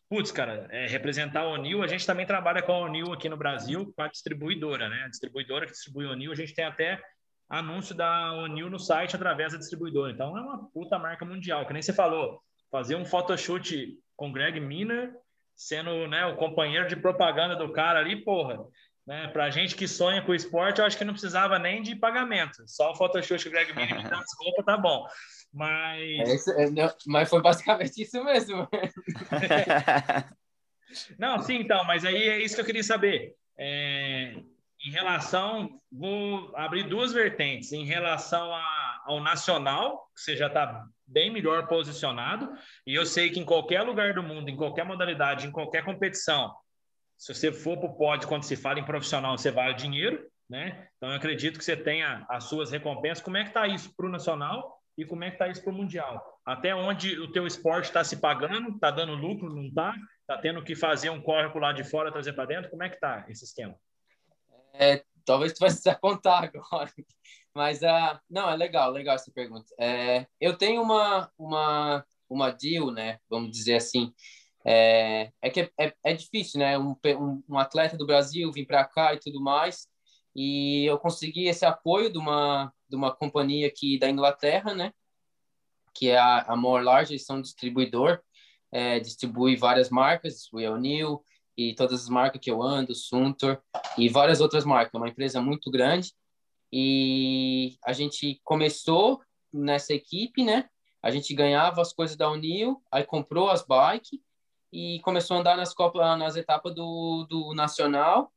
Putz, cara, é, representar a Onil, a gente também trabalha com a Onil aqui no Brasil, com a distribuidora, né? A distribuidora que distribui a Onil, a gente tem até anúncio da Onil no site através da distribuidora. Então é uma puta marca mundial, que nem você falou. Fazer um photoshoot com Greg Miner, sendo né, o companheiro de propaganda do cara ali, porra. Né, pra gente que sonha com o esporte, eu acho que não precisava nem de pagamento. Só o photoshoot que o Greg Miner me dá as roupas, tá bom. Mas.
É, é não, mas foi basicamente isso mesmo.
não, sim, então, mas aí é isso que eu queria saber. É, em relação, vou abrir duas vertentes. Em relação a, ao nacional, que você já está bem melhor posicionado, e eu sei que em qualquer lugar do mundo, em qualquer modalidade, em qualquer competição, se você for para o pódio, quando se fala em profissional, você vale dinheiro, né? Então, eu acredito que você tenha as suas recompensas. Como é que está isso para o nacional? E como é que está isso para o Mundial. Até onde o teu esporte está se pagando, está dando lucro, não está? Está tendo que fazer um corre por lá de fora, trazer para dentro? Como é que está esse esquema?
É, talvez tu vai precisar contar agora. Mas, uh, não, é legal, legal essa pergunta. É, eu tenho uma, uma, uma deal, né? Vamos dizer assim. É, é que é, é, é difícil, né? Um, um, um atleta do Brasil vir para cá e tudo mais. E eu consegui esse apoio de uma, de uma companhia aqui da Inglaterra, né? Que é a, a More Large, eles são distribuidor, é, distribui várias marcas, o O'Neill e todas as marcas que eu ando, Suntor e várias outras marcas. É uma empresa muito grande. E a gente começou nessa equipe, né? A gente ganhava as coisas da O'Neill, aí comprou as bikes e começou a andar nas copas, nas etapas do, do nacional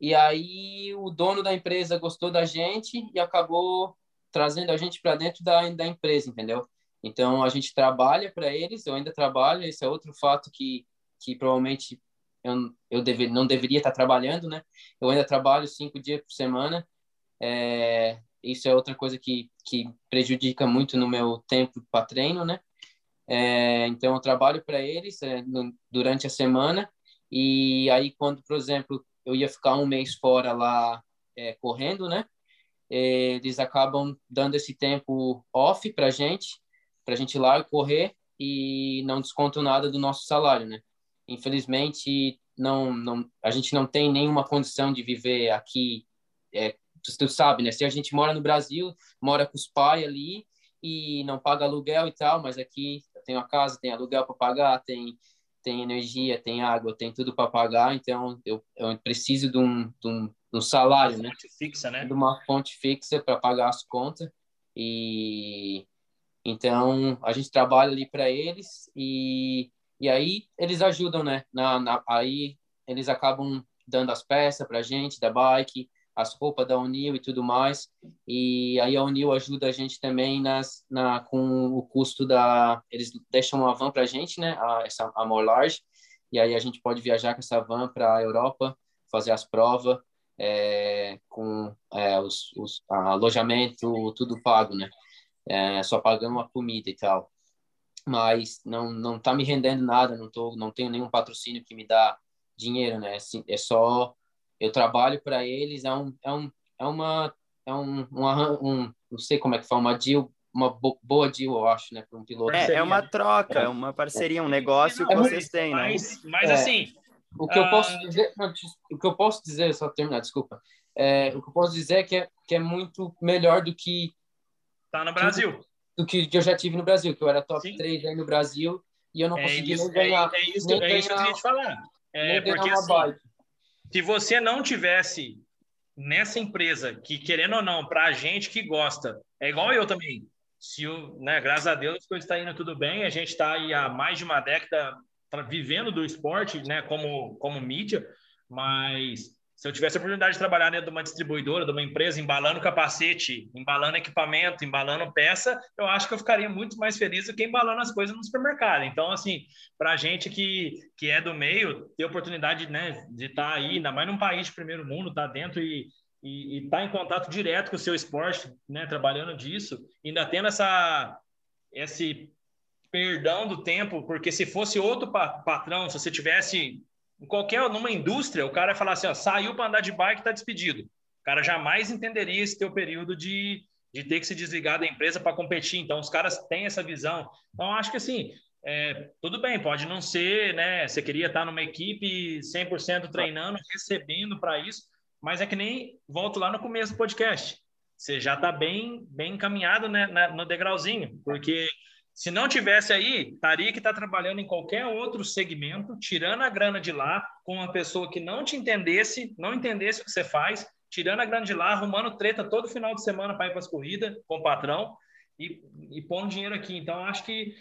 e aí o dono da empresa gostou da gente e acabou trazendo a gente para dentro da, da empresa, entendeu? Então a gente trabalha para eles, eu ainda trabalho, esse é outro fato que, que provavelmente eu, eu deve, não deveria estar trabalhando, né? Eu ainda trabalho cinco dias por semana, é, isso é outra coisa que, que prejudica muito no meu tempo para treino, né? É, então eu trabalho para eles é, no, durante a semana e aí quando, por exemplo, eu ia ficar um mês fora lá é, correndo, né? É, eles acabam dando esse tempo off para gente, para gente ir lá correr e não descontam nada do nosso salário, né? Infelizmente, não, não, a gente não tem nenhuma condição de viver aqui. É, tu, sabe, né? Se a gente mora no Brasil, mora com os pais ali e não paga aluguel e tal, mas aqui tem uma casa, tem aluguel para pagar, tem tem energia, tem água, tem tudo para pagar, então eu, eu preciso de um, de um, de um salário, né?
Fixa, né?
De uma fonte fixa para pagar as contas. E então a gente trabalha ali para eles e, e aí eles ajudam, né? Na, na, aí eles acabam dando as peças para a gente da bike, as roupas da Unil e tudo mais. E aí a Unil ajuda a gente também nas, na, com o custo da. Eles deixam uma van para a gente, né? A, essa a More Large. E aí a gente pode viajar com essa van para a Europa, fazer as provas, é, com é, os, os alojamento, tudo pago, né? É, só pagando a comida e tal. Mas não não tá me rendendo nada, não tô, não tenho nenhum patrocínio que me dá dinheiro, né? Assim, é só eu trabalho para eles, é, um, é, um, é uma, é um, uma, um, não sei como é que fala, uma deal, uma bo boa deal, eu acho, né, para um piloto.
É, é uma troca, é uma parceria, um negócio que é vocês têm, né?
Mas, mas assim...
O que eu posso ah, dizer, não, o que eu posso dizer, só terminar, desculpa, é, o que eu posso dizer é que é, que é muito melhor do que...
Tá no Brasil.
Do que, que eu já tive no Brasil, que eu era top Sim. 3 aí no Brasil e eu não
é
consegui
isso, ganhar. É, é isso, é ganhar, isso que eu queria te falar. É, porque assim, bike. Se você não tivesse nessa empresa, que querendo ou não, para a gente que gosta, é igual eu também. Se o, né, graças a Deus, as coisas tá indo tudo bem, a gente está aí há mais de uma década vivendo do esporte, né, como, como mídia, mas se eu tivesse a oportunidade de trabalhar dentro de uma distribuidora, de uma empresa, embalando capacete, embalando equipamento, embalando peça, eu acho que eu ficaria muito mais feliz do que embalando as coisas no supermercado. Então, assim, para a gente que, que é do meio, ter oportunidade né, de estar tá aí, ainda mais num país de primeiro mundo, estar tá dentro e e estar tá em contato direto com o seu esporte, né, trabalhando disso, ainda tendo essa, esse perdão do tempo, porque se fosse outro patrão, se você tivesse em qualquer numa indústria, o cara ia falar assim, ó, saiu para andar de bike, está despedido. O cara jamais entenderia esse teu período de, de ter que se desligar da empresa para competir. Então, os caras têm essa visão. Então, acho que assim, é, tudo bem, pode não ser, né? Você queria estar numa equipe 100% treinando, recebendo para isso, mas é que nem volto lá no começo do podcast. Você já está bem, bem encaminhado né, no degrauzinho, porque se não tivesse aí, estaria que está trabalhando em qualquer outro segmento, tirando a grana de lá, com uma pessoa que não te entendesse, não entendesse o que você faz, tirando a grana de lá, arrumando treta todo final de semana para ir para as corridas com o patrão e, e pondo dinheiro aqui. Então, acho que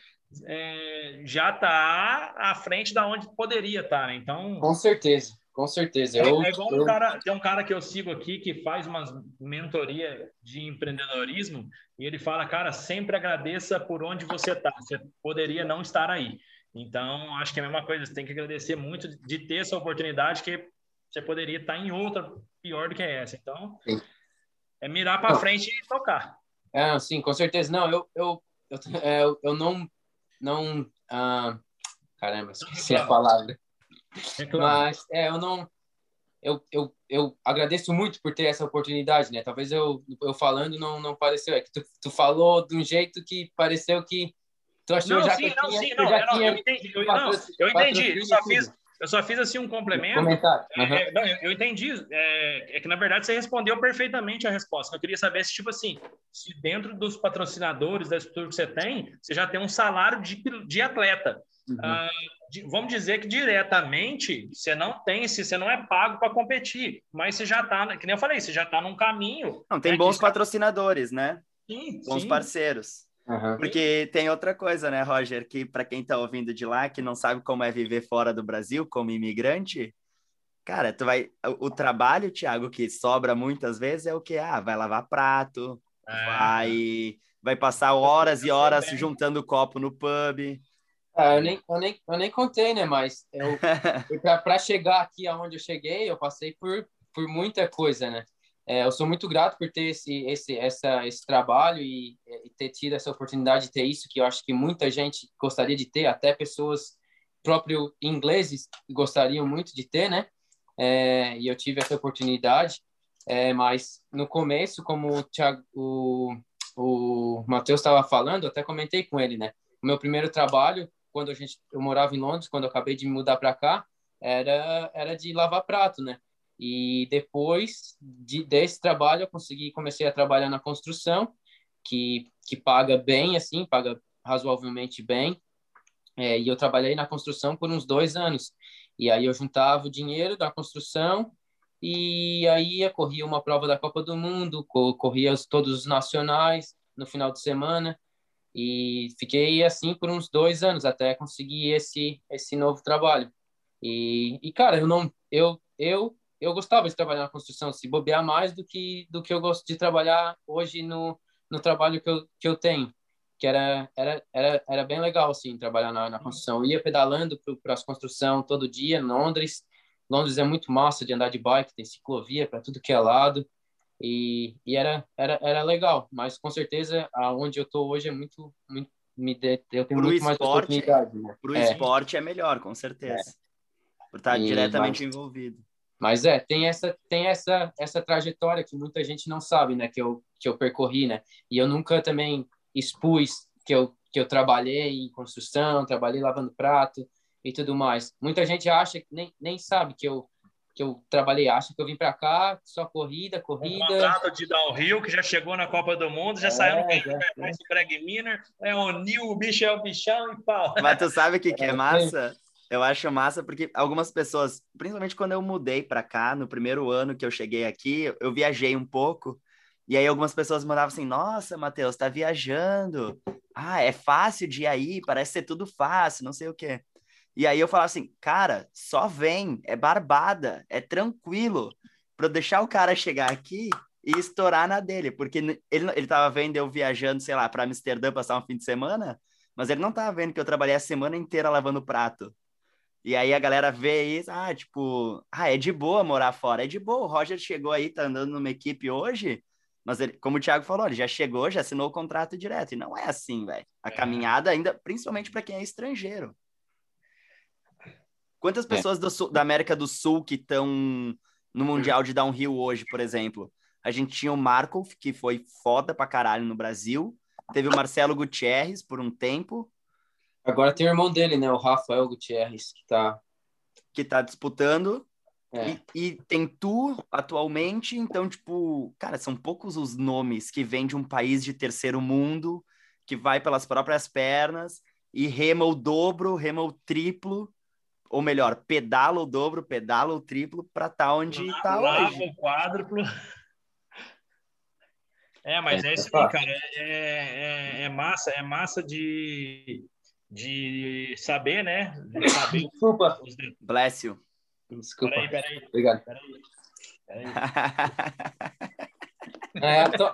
é, já está à frente da onde poderia estar. Tá, né? Então,
com certeza. Com certeza.
Eu, é, é igual eu... um cara, tem um cara que eu sigo aqui que faz uma mentoria de empreendedorismo e ele fala, cara, sempre agradeça por onde você está. Você poderia não estar aí. Então, acho que é a mesma coisa. Você tem que agradecer muito de ter essa oportunidade que você poderia estar em outra pior do que essa. Então, sim. é mirar para frente e tocar.
É, sim, com certeza. Não, eu, eu, eu, é, eu, não, não, ah, caramba, esqueci a palavra. É claro. Mas é, eu não. Eu, eu, eu agradeço muito por ter essa oportunidade, né? Talvez eu, eu falando não, não pareceu. É que tu, tu falou de um jeito que pareceu que tu achou
não,
já
sim,
que
não, tinha, sim, não, já não, eu entendi. Eu, não, eu entendi. Eu só fiz, eu só fiz assim um complemento. Uhum. É, não, eu, eu, entendi. É, é, que na verdade você respondeu perfeitamente a resposta. Eu queria saber se tipo assim, se dentro dos patrocinadores da estrutura que você tem, você já tem um salário de, de atleta. Uhum. Ah, vamos dizer que diretamente você não tem, se você não é pago para competir, mas você já está, que nem eu falei, você já está num caminho.
Não, tem
né,
bons patrocinadores, né?
Sim,
bons
sim.
parceiros. Uhum. Porque tem outra coisa, né, Roger, que para quem está ouvindo de lá, que não sabe como é viver fora do Brasil como imigrante, cara, tu vai o, o trabalho, Thiago, que sobra muitas vezes é o que ah, vai lavar prato, é. vai vai passar horas e horas juntando copo no pub.
Ah, eu, nem, eu, nem, eu nem contei, né? Mas para chegar aqui aonde eu cheguei, eu passei por, por muita coisa, né? É, eu sou muito grato por ter esse, esse, essa, esse trabalho e, e, ter tido essa oportunidade de ter isso, que eu acho que muita gente gostaria de ter, até pessoas próprio ingleses gostariam muito de ter, né? É, e eu tive essa oportunidade, é, mas no começo, como o, Thiago, o, o Matheus estava falando, eu até comentei com ele, né? O meu primeiro trabalho quando a gente eu morava em Londres, quando eu acabei de me mudar para cá, era era de lavar prato, né? E depois de, desse trabalho eu consegui comecei a trabalhar na construção, que que paga bem assim, paga razoavelmente bem. É, e eu trabalhei na construção por uns dois anos. E aí eu juntava o dinheiro da construção e aí corria uma prova da Copa do Mundo, corria todos os nacionais no final de semana e fiquei assim por uns dois anos até conseguir esse esse novo trabalho. E, e cara, eu não eu eu eu gostava de trabalhar na construção, se bobear mais do que do que eu gosto de trabalhar hoje no no trabalho que eu que eu tenho, que era era era, era bem legal assim trabalhar na, na construção. Eu ia pedalando para as construção todo dia em Londres. Londres é muito massa de andar de bike, tem ciclovia para tudo que é lado. E, e era, era, era legal, mas com certeza aonde eu estou hoje é muito, muito me de, eu tenho pro muito esporte, mais oportunidade. Né?
Para o é. esporte é melhor, com certeza. É. Por estar e, diretamente mas, envolvido.
Mas é, tem essa tem essa essa trajetória que muita gente não sabe, né, que eu que eu percorri, né? E eu nunca também expus que eu que eu trabalhei em construção, trabalhei lavando prato e tudo mais. Muita gente acha que nem, nem sabe que eu que eu trabalhei, acho que eu vim para cá, só corrida, corrida. Um
contrato de downhill que já chegou na Copa do Mundo, já é, saiu no é, Greg Miner, é o Nil, o bicho é o bichão e pau.
Mas tu sabe o que, que é, é massa? Eu acho massa porque algumas pessoas, principalmente quando eu mudei para cá, no primeiro ano que eu cheguei aqui, eu viajei um pouco. E aí algumas pessoas mandavam assim: Nossa, Matheus, tá viajando. Ah, é fácil de ir aí, parece ser tudo fácil, não sei o quê. E aí eu falava assim, cara, só vem, é barbada, é tranquilo, para deixar o cara chegar aqui e estourar na dele, porque ele, ele tava vendo eu viajando, sei lá, para Amsterdã passar um fim de semana, mas ele não tava vendo que eu trabalhei a semana inteira lavando prato. E aí a galera vê isso, ah, tipo, ah, é de boa morar fora, é de boa. O Roger chegou aí, tá andando numa equipe hoje, mas ele, como o Thiago falou, ele já chegou, já assinou o contrato direto. E não é assim, velho. A é. caminhada ainda, principalmente para quem é estrangeiro. Quantas é. pessoas é. Sul, da América do Sul que estão no Mundial de Downhill hoje, por exemplo? A gente tinha o Markov, que foi foda pra caralho no Brasil. Teve o Marcelo Gutierrez por um tempo.
Agora tem o irmão dele, né? O Rafael Gutierrez, que tá.
Que tá disputando. É. E, e, tem tu atualmente, então, tipo, cara, são poucos os nomes que vêm de um país de terceiro mundo, que vai pelas próprias pernas e rema o dobro, rema o triplo, ou melhor, pedala o dobro, pedala o triplo para estar tá onde está hoje.
o quádruplo. É, mas é, é isso aí, cara. É, é, é, massa, é massa de, de saber, né? De saber.
Desculpa.
Bless you.
Desculpa.
Peraí, peraí.
Obrigado.
Peraí. peraí.
É, to...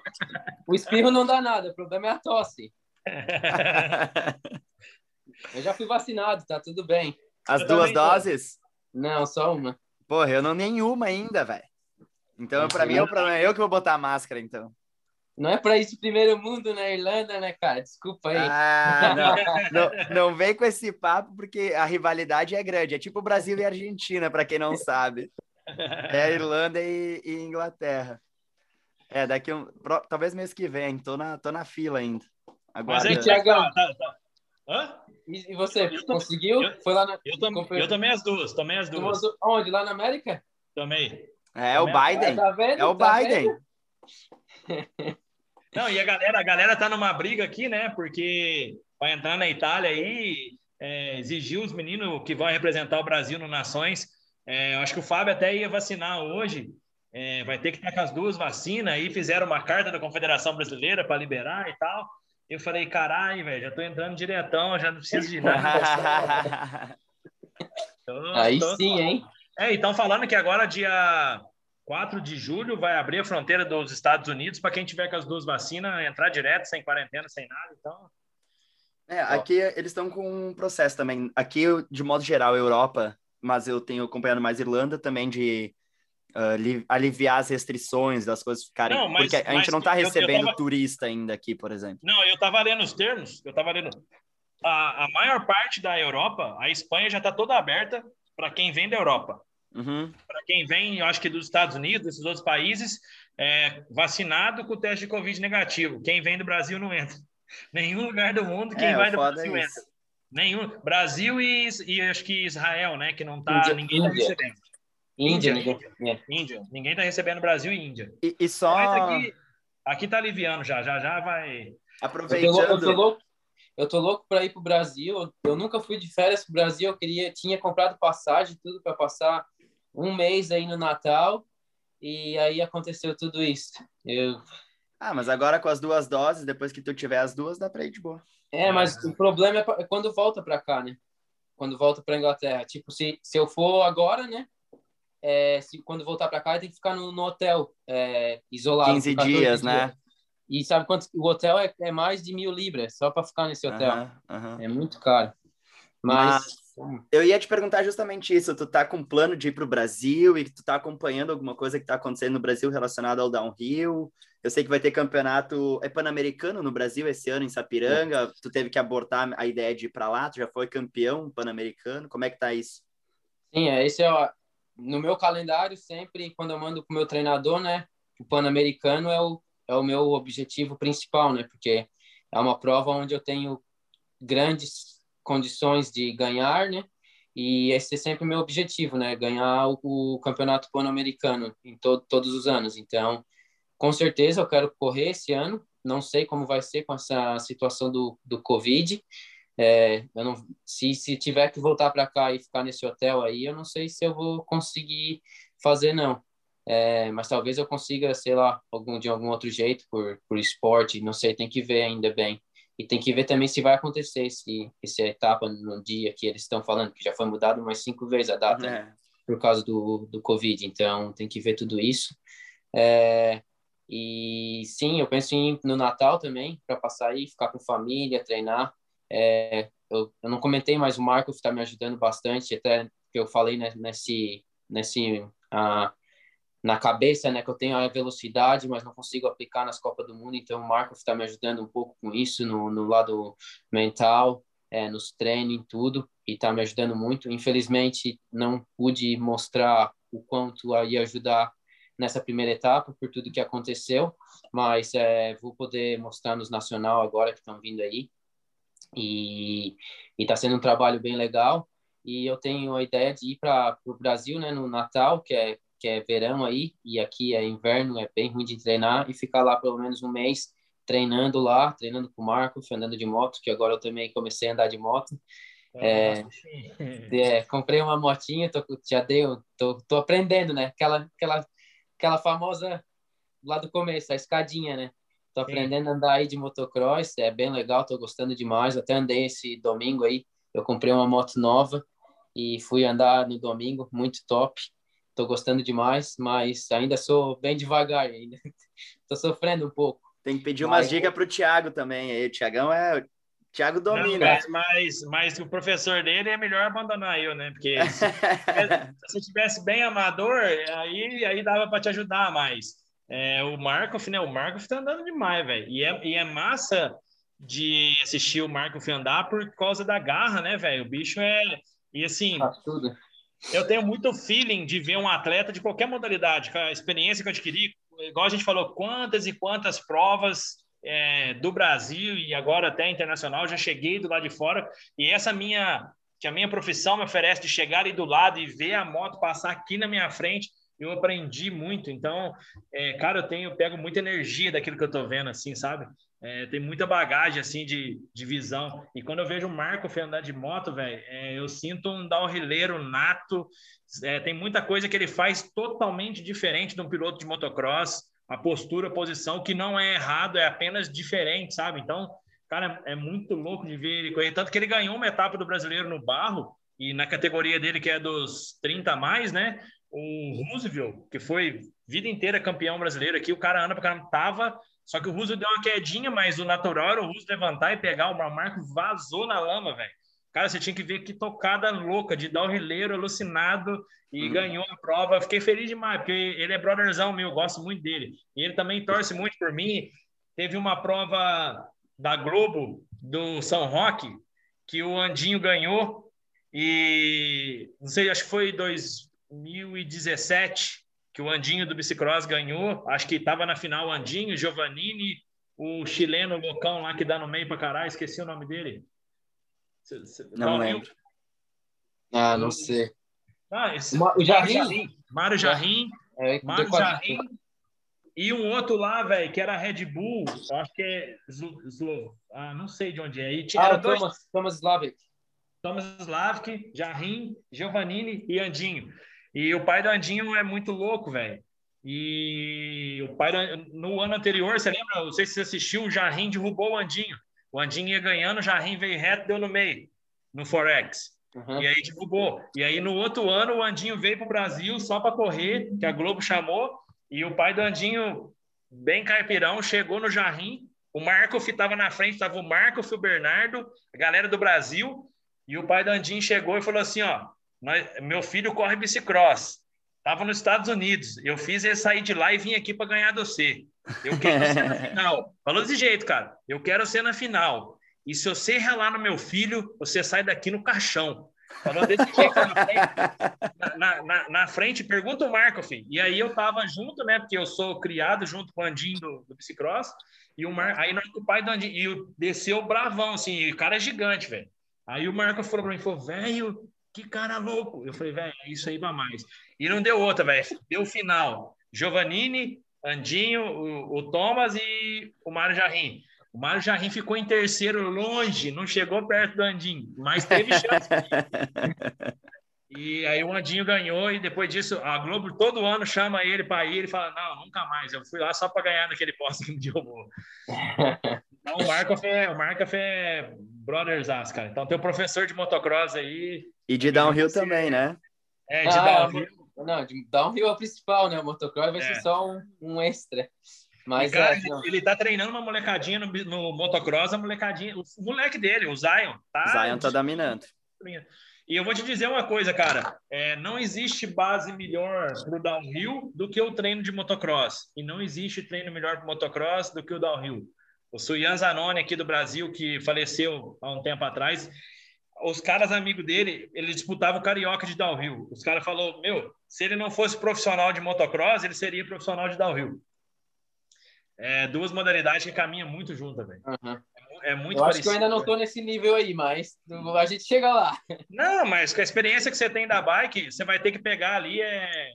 O espirro não dá nada, o problema é a tosse. Eu já fui vacinado, tá tudo bem.
As eu duas doses?
Não, só uma.
Porra, eu não nenhuma ainda, velho. Então, para mim, é o problema. É eu que vou botar a máscara, então.
Não é para isso primeiro mundo na Irlanda, né, cara? Desculpa aí.
Ah, não, não, não, vem com esse papo, porque a rivalidade é grande. É tipo Brasil e Argentina, para quem não sabe. É a Irlanda e, e, Inglaterra. É, daqui um. Talvez mês que vem. Tô na, tô na fila ainda.
Agora. Mas aí, Tiagão. Tá, tá, tá. Hã? E, você, eu conseguiu?
Eu, Foi lá na. Eu, tam, eu também as duas, também as duas.
Onde? Lá na América?
Também.
É, o Biden. Tá vendo? É o tá Biden.
Não, e a galera, a galera tá numa briga aqui, né? Porque vai entrar na Itália aí, é, exigiu os meninos que vão representar o Brasil no Nações. É, eu acho que o Fábio até ia vacinar hoje. É, vai ter que estar com as duas vacinas. Aí fizeram uma carta da Confederação Brasileira para liberar e tal. Eu falei, caralho, velho, já tô entrando diretão, já não preciso de nada.
tô, aí tô, sim, tô... hein?
É, então falando que agora dia 4 de julho vai abrir a fronteira dos Estados Unidos para quem tiver com as duas vacinas entrar direto, sem quarentena, sem nada. Então.
É, aqui eles estão com um processo também. Aqui, de modo geral, Europa, mas eu tenho acompanhado mais Irlanda também de uh, aliviar as restrições das coisas ficarem. Não, mas, porque a gente não está recebendo tava... turista ainda aqui, por exemplo.
Não, eu estava lendo os termos, eu estava lendo. A, a maior parte da Europa, a Espanha já está toda aberta para quem vem da Europa.
Uhum.
Para quem vem, eu acho que dos Estados Unidos, desses outros países, é, vacinado com o teste de Covid negativo. Quem vem do Brasil não entra. Nenhum lugar do mundo quem é, vai do Brasil é entra. Nenhum. Brasil e, e acho que Israel, né? Que não tá. Índia, ninguém está recebendo.
Índia,
Índia, Índia. Ninguém está recebendo Brasil e Índia.
E, e só.
Mas aqui, aqui tá aliviando já, já, já vai.
Aproveitando.
Eu tô louco, eu tô louco para ir para o Brasil. Eu nunca fui de férias para o Brasil. Eu queria, tinha comprado passagem, tudo para passar um mês aí no Natal e aí aconteceu tudo isso. Eu...
Ah, mas agora com as duas doses, depois que tu tiver as duas, dá para ir de boa.
É, mas o problema é, é quando volta para cá, né? Quando volta para Inglaterra. Tipo, se, se eu for agora, né? É, se, quando voltar para cá, tem que ficar no, no hotel, é, isolado.
15 dias, né?
E sabe quanto? O hotel é, é mais de mil libras só para ficar nesse hotel. É muito caro. Mas, mas
eu ia te perguntar justamente isso. Tu tá com plano de ir para o Brasil e tu tá acompanhando alguma coisa que tá acontecendo no Brasil relacionada ao downhill? Eu sei que vai ter campeonato é pan-americano no Brasil esse ano em Sapiranga. Tu teve que abortar a ideia de ir para lá. Tu já foi campeão pan-americano. Como é que tá isso?
Sim, é esse é o... no meu calendário sempre quando eu mando pro meu treinador, né? O pan-americano é o é o meu objetivo principal, né? Porque é uma prova onde eu tenho grandes condições de ganhar, né? E esse é sempre o meu objetivo, né? Ganhar o, o campeonato pan-americano em to todos os anos. Então, com certeza eu quero correr esse ano. Não sei como vai ser com essa situação do, do Covid. É, eu não, se, se tiver que voltar para cá e ficar nesse hotel aí, eu não sei se eu vou conseguir fazer, não. É, mas talvez eu consiga, sei lá, algum de algum outro jeito por, por esporte, não sei, tem que ver ainda bem. e tem que ver também se vai acontecer esse, essa etapa no dia que eles estão falando, que já foi mudado mais cinco vezes a data é. né, por causa do, do Covid. Então, tem que ver tudo isso. É, e sim, eu penso em no Natal também, para passar aí, ficar com família, treinar. É, eu, eu não comentei, mas o Marco está me ajudando bastante, até que eu falei né, nesse, nesse uh, na cabeça, né, que eu tenho a velocidade, mas não consigo aplicar nas Copas do Mundo, então o Marco está me ajudando um pouco com isso, no, no lado mental, é, nos treinos, tudo, e está me ajudando muito. Infelizmente, não pude mostrar o quanto ia ajudar nessa primeira etapa, por tudo que aconteceu, mas é, vou poder mostrar nos Nacional agora que estão vindo aí, e está sendo um trabalho bem legal, e eu tenho a ideia de ir para o Brasil, né, no Natal, que é que é verão aí, e aqui é inverno, é bem ruim de treinar, e ficar lá pelo menos um mês treinando lá, treinando com o Marco, andando de moto, que agora eu também comecei a andar de moto. É, é, comprei uma motinha, tô, já deu, tô, tô aprendendo, né? Aquela, aquela, aquela famosa lá do começo, a escadinha, né? Tô aprendendo a andar aí de motocross, é bem legal, tô gostando demais. Até andei esse domingo aí, eu comprei uma moto nova e fui andar no domingo, muito top. Tô gostando demais, mas ainda sou bem devagar ainda. Tô sofrendo um pouco.
Tem que pedir umas mas... dicas pro Thiago também. Aí, o Thiagão é. O Thiago domina.
Não, mas, mas o professor dele é melhor abandonar eu, né? Porque se, se tivesse bem amador, aí, aí dava para te ajudar mais. É, o Markov, né? O Markov tá andando demais, velho. E é, e é massa de assistir o Markov andar por causa da garra, né, velho? O bicho é. E assim. Faz tudo eu tenho muito feeling de ver um atleta de qualquer modalidade, com a experiência que eu adquiri, igual a gente falou, quantas e quantas provas é, do Brasil e agora até internacional, já cheguei do lado de fora, e essa minha, que a minha profissão me oferece de chegar ali do lado e ver a moto passar aqui na minha frente, eu aprendi muito. Então, é, cara, eu tenho, eu pego muita energia daquilo que eu tô vendo, assim, sabe? É, tem muita bagagem, assim, de, de visão. E quando eu vejo o Marco andar de moto, velho, é, eu sinto um downhilleiro nato. É, tem muita coisa que ele faz totalmente diferente de um piloto de motocross. A postura, a posição, que não é errado, é apenas diferente, sabe? Então, cara, é muito louco de ver ele correr. Tanto que ele ganhou uma etapa do brasileiro no barro, e na categoria dele, que é dos 30 a mais, né? O Roosevelt, que foi vida inteira campeão brasileiro aqui, o cara anda para caramba, tava só que o Russo deu uma quedinha, mas o natural era o Russo levantar e pegar. O Marco vazou na lama, velho. Cara, você tinha que ver que tocada louca de dar o rileiro alucinado e uhum. ganhou a prova. Fiquei feliz demais, porque ele é brotherzão meu, gosto muito dele. E ele também torce muito por mim. Teve uma prova da Globo, do São Roque, que o Andinho ganhou. E não sei, acho que foi 2017 que o Andinho do Bicicross ganhou. Acho que estava na final o Andinho, Giovannini, o chileno loucão lá que dá no meio para caralho, esqueci o nome dele.
Cê, cê, não, não lembro.
Ah, não sei.
Ah, esse, o Jarrim. Mário Jarrim. É, Mário Jarrim. E um outro lá, velho, que era Red Bull, acho que é Zlo, ah, não sei de onde é. E
tinha, ah, dois... Thomas, Thomas Slavik.
Thomas Slavik, Jarrim, Giovannini e Andinho. E o pai do Andinho é muito louco, velho. E o pai do... no ano anterior, você lembra? Não sei se você assistiu, o Jarrim derrubou o Andinho. O Andinho ia ganhando, o Jarrim veio reto, deu no meio, no Forex. Uhum. E aí derrubou. E aí no outro ano o Andinho veio para o Brasil só para correr, que a Globo chamou. E o pai do Andinho, bem caipirão, chegou no Jarrim. O Marco estava na frente, estava o Marco, o Bernardo, a galera do Brasil. E o pai do Andinho chegou e falou assim: ó, nós, meu filho corre bicicross. Estava nos Estados Unidos. Eu fiz ele sair de lá e vim aqui para ganhar do você. Eu quero ser na final. Falou desse jeito, cara. Eu quero ser na final. E se você relar no meu filho, você sai daqui no caixão. Falou desse jeito na frente. Na, na, na frente pergunta o Marco, filho. E aí eu tava junto, né? Porque eu sou criado junto com o Andinho do, do Bicicross. E o Mar... aí o pai do Andinho e desceu bravão, assim. E o cara é gigante, velho. Aí o Marco falou para mim, falou, velho, que cara louco. Eu falei, velho, é isso aí vai mais. E não deu outra, velho. Deu final. Giovannini, Andinho, o, o, Thomas e o Mário Jarrim. O Mário Jarrim ficou em terceiro, longe, não chegou perto do Andinho, mas teve chance. e aí o Andinho ganhou, e depois disso, a Globo todo ano chama ele para ir, ele fala: Não, nunca mais. Eu fui lá só para ganhar naquele posto que me derrubou. Então, o Markov é, o Markov é Brothers cara. Então, tem o professor de motocross aí.
E de downhill também, né?
É, de ah, downhill.
Não, de downhill é o principal, né? O motocross vai é. ser só um, um extra. Mas,
cara, é, ele, ele tá treinando uma molecadinha no, no motocross, a molecadinha, o moleque dele, o Zion, tá?
Zion tá dominando.
E eu vou te dizer uma coisa, cara, é, não existe base melhor pro downhill do que o treino de motocross. E não existe treino melhor pro motocross do que o downhill. O Suyan Zanoni aqui do Brasil, que faleceu há um tempo atrás, os caras amigos dele, ele disputava o carioca de downhill. Os caras falou, meu, se ele não fosse profissional de motocross, ele seria profissional de downhill. É duas modalidades que caminham muito juntas, velho. Uhum. É, muito
eu
acho
parecido, que eu ainda não estou nesse nível aí, mas a gente chega lá.
Não, mas com a experiência que você tem da bike, você vai ter que pegar ali é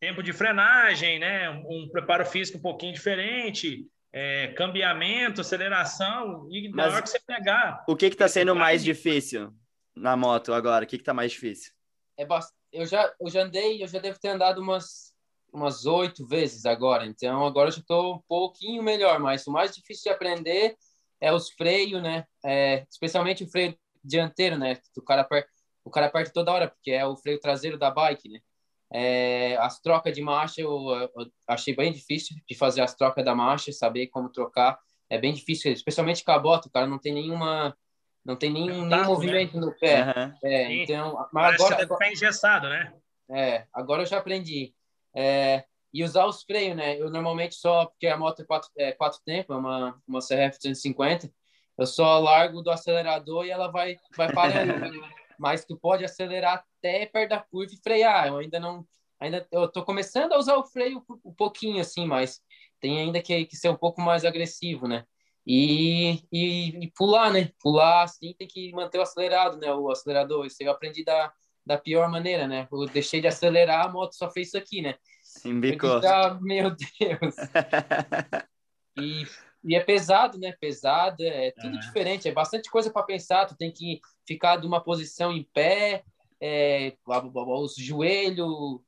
tempo de frenagem, né? Um preparo físico um pouquinho diferente, é, cambiamento, aceleração, e na Mas hora que você pegar.
O que está sendo mais difícil na moto agora? O que está mais difícil?
É bast... eu, já, eu já andei, eu já devo ter andado umas umas oito vezes agora, então agora eu já estou um pouquinho melhor, mas o mais difícil de aprender é os freios, né? É, especialmente o freio dianteiro, né? O cara, aperta, o cara aperta toda hora, porque é o freio traseiro da bike, né? É, as trocas de marcha eu, eu, achei bem difícil de fazer as trocas da marcha, saber como trocar. É bem difícil, especialmente com a bota, o cara não tem nenhuma não tem nenhum, nenhum movimento né? no pé. Uhum. É, então, mas
agora tá pé engessado, né?
É, agora eu já aprendi. É, e usar os freios, né? Eu normalmente só, porque a moto é quatro, é, quatro tempos, é uma, uma CRF 150, eu só largo do acelerador e ela vai, vai parando. Mas tu pode acelerar até perto da curva e frear. Eu ainda não, ainda eu tô começando a usar o freio um pouquinho assim, mas tem ainda que, que ser um pouco mais agressivo, né? E, e, e, pular, né? Pular assim tem que manter o acelerado, né? O acelerador. Isso eu aprendi da, da pior maneira, né? Eu deixei de acelerar, a moto só fez isso aqui, né?
Embicou.
Ah, meu Deus. e e é pesado, né? Pesado, é tudo é. diferente, é bastante coisa para pensar. Tu tem que ficar de uma posição em pé, é, os joelhos